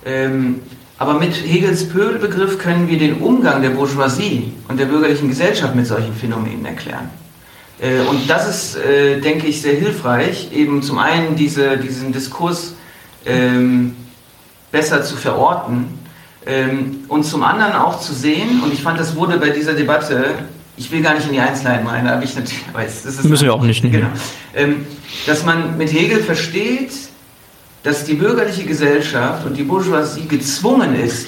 Ähm, aber mit Hegels Pöbelbegriff können wir den Umgang der Bourgeoisie und der bürgerlichen Gesellschaft mit solchen Phänomenen erklären. Äh, und das ist, äh, denke ich, sehr hilfreich, eben zum einen diese, diesen Diskurs ähm, besser zu verorten und zum anderen auch zu sehen, und ich fand, das wurde bei dieser Debatte, ich will gar nicht in die Einzelheiten rein, da habe ich natürlich, weiß, das ist müssen wir auch nicht. Genau, ähm, dass man mit Hegel versteht, dass die bürgerliche Gesellschaft und die Bourgeoisie gezwungen ist,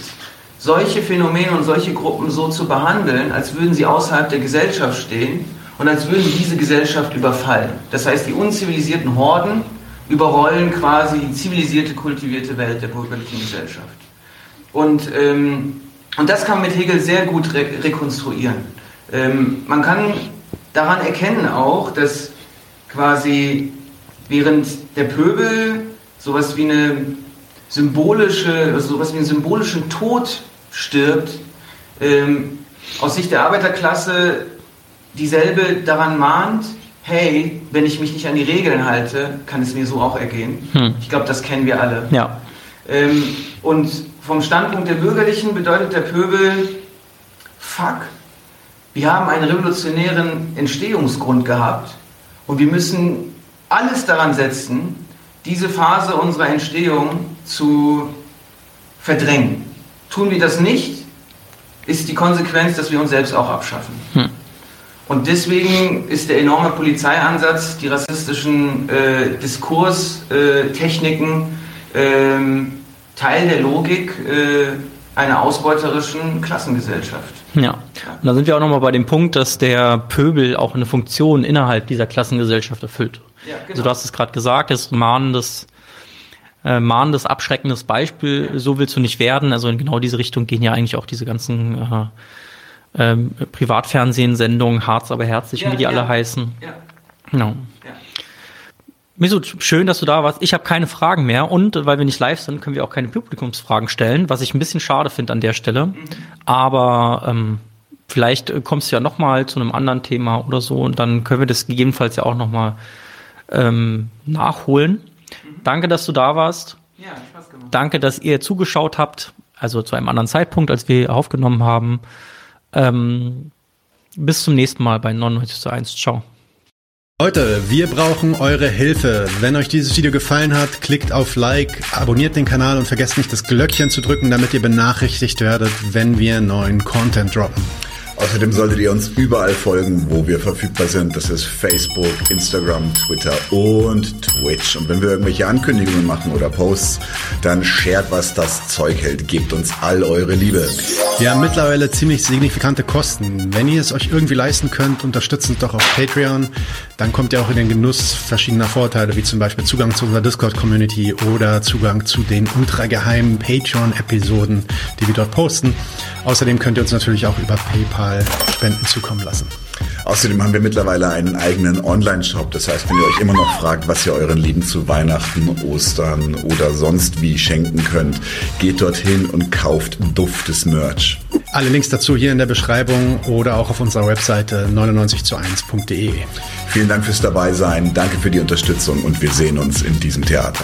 solche Phänomene und solche Gruppen so zu behandeln, als würden sie außerhalb der Gesellschaft stehen und als würden diese Gesellschaft überfallen. Das heißt, die unzivilisierten Horden überrollen quasi die zivilisierte, kultivierte Welt der bürgerlichen Gesellschaft. Und, ähm, und das kann man mit Hegel sehr gut re rekonstruieren. Ähm, man kann daran erkennen auch, dass quasi während der Pöbel sowas wie eine symbolische, also sowas wie einen symbolischen Tod stirbt, ähm, aus Sicht der Arbeiterklasse dieselbe daran mahnt, hey, wenn ich mich nicht an die Regeln halte, kann es mir so auch ergehen. Hm. Ich glaube, das kennen wir alle. Ja. Ähm, und vom Standpunkt der Bürgerlichen bedeutet der Pöbel, fuck, wir haben einen revolutionären Entstehungsgrund gehabt und wir müssen alles daran setzen, diese Phase unserer Entstehung zu verdrängen. Tun wir das nicht, ist die Konsequenz, dass wir uns selbst auch abschaffen. Hm. Und deswegen ist der enorme Polizeiansatz, die rassistischen äh, Diskurstechniken äh, Teil der Logik äh, einer ausbeuterischen Klassengesellschaft. Ja, und da sind wir auch nochmal bei dem Punkt, dass der Pöbel auch eine Funktion innerhalb dieser Klassengesellschaft erfüllt. Ja, genau. Also du hast es gerade gesagt, das mahnendes, äh, mahnendes, abschreckendes Beispiel, so willst du nicht werden. Also in genau diese Richtung gehen ja eigentlich auch diese ganzen äh, ähm, Privatfernsehensendungen, Harz aber herzlich, ja, wie die ja. alle heißen. Ja. Genau. Miso, schön, dass du da warst. Ich habe keine Fragen mehr und weil wir nicht live sind, können wir auch keine Publikumsfragen stellen, was ich ein bisschen schade finde an der Stelle. Aber ähm, vielleicht kommst du ja noch mal zu einem anderen Thema oder so und dann können wir das gegebenenfalls ja auch noch mal ähm, nachholen. Danke, dass du da warst. Ja, Spaß gemacht. Danke, dass ihr zugeschaut habt, also zu einem anderen Zeitpunkt, als wir aufgenommen haben. Ähm, bis zum nächsten Mal bei 99 zu 1. Ciao. Leute, wir brauchen eure Hilfe. Wenn euch dieses Video gefallen hat, klickt auf Like, abonniert den Kanal und vergesst nicht das Glöckchen zu drücken, damit ihr benachrichtigt werdet, wenn wir neuen Content droppen. Außerdem solltet ihr uns überall folgen, wo wir verfügbar sind. Das ist Facebook, Instagram, Twitter und Twitch. Und wenn wir irgendwelche Ankündigungen machen oder Posts, dann shared, was das Zeug hält. Gebt uns all eure Liebe. Wir haben mittlerweile ziemlich signifikante Kosten. Wenn ihr es euch irgendwie leisten könnt, unterstützt uns doch auf Patreon. Dann kommt ihr auch in den Genuss verschiedener Vorteile, wie zum Beispiel Zugang zu unserer Discord-Community oder Zugang zu den ultrageheimen Patreon-Episoden, die wir dort posten. Außerdem könnt ihr uns natürlich auch über PayPal Spenden zukommen lassen. Außerdem haben wir mittlerweile einen eigenen Online-Shop. Das heißt, wenn ihr euch immer noch fragt, was ihr euren Lieben zu Weihnachten, Ostern oder sonst wie schenken könnt, geht dorthin und kauft duftes Merch. Alle Links dazu hier in der Beschreibung oder auch auf unserer Webseite 99 zu 1.de. Vielen Dank fürs Dabeisein, danke für die Unterstützung und wir sehen uns in diesem Theater.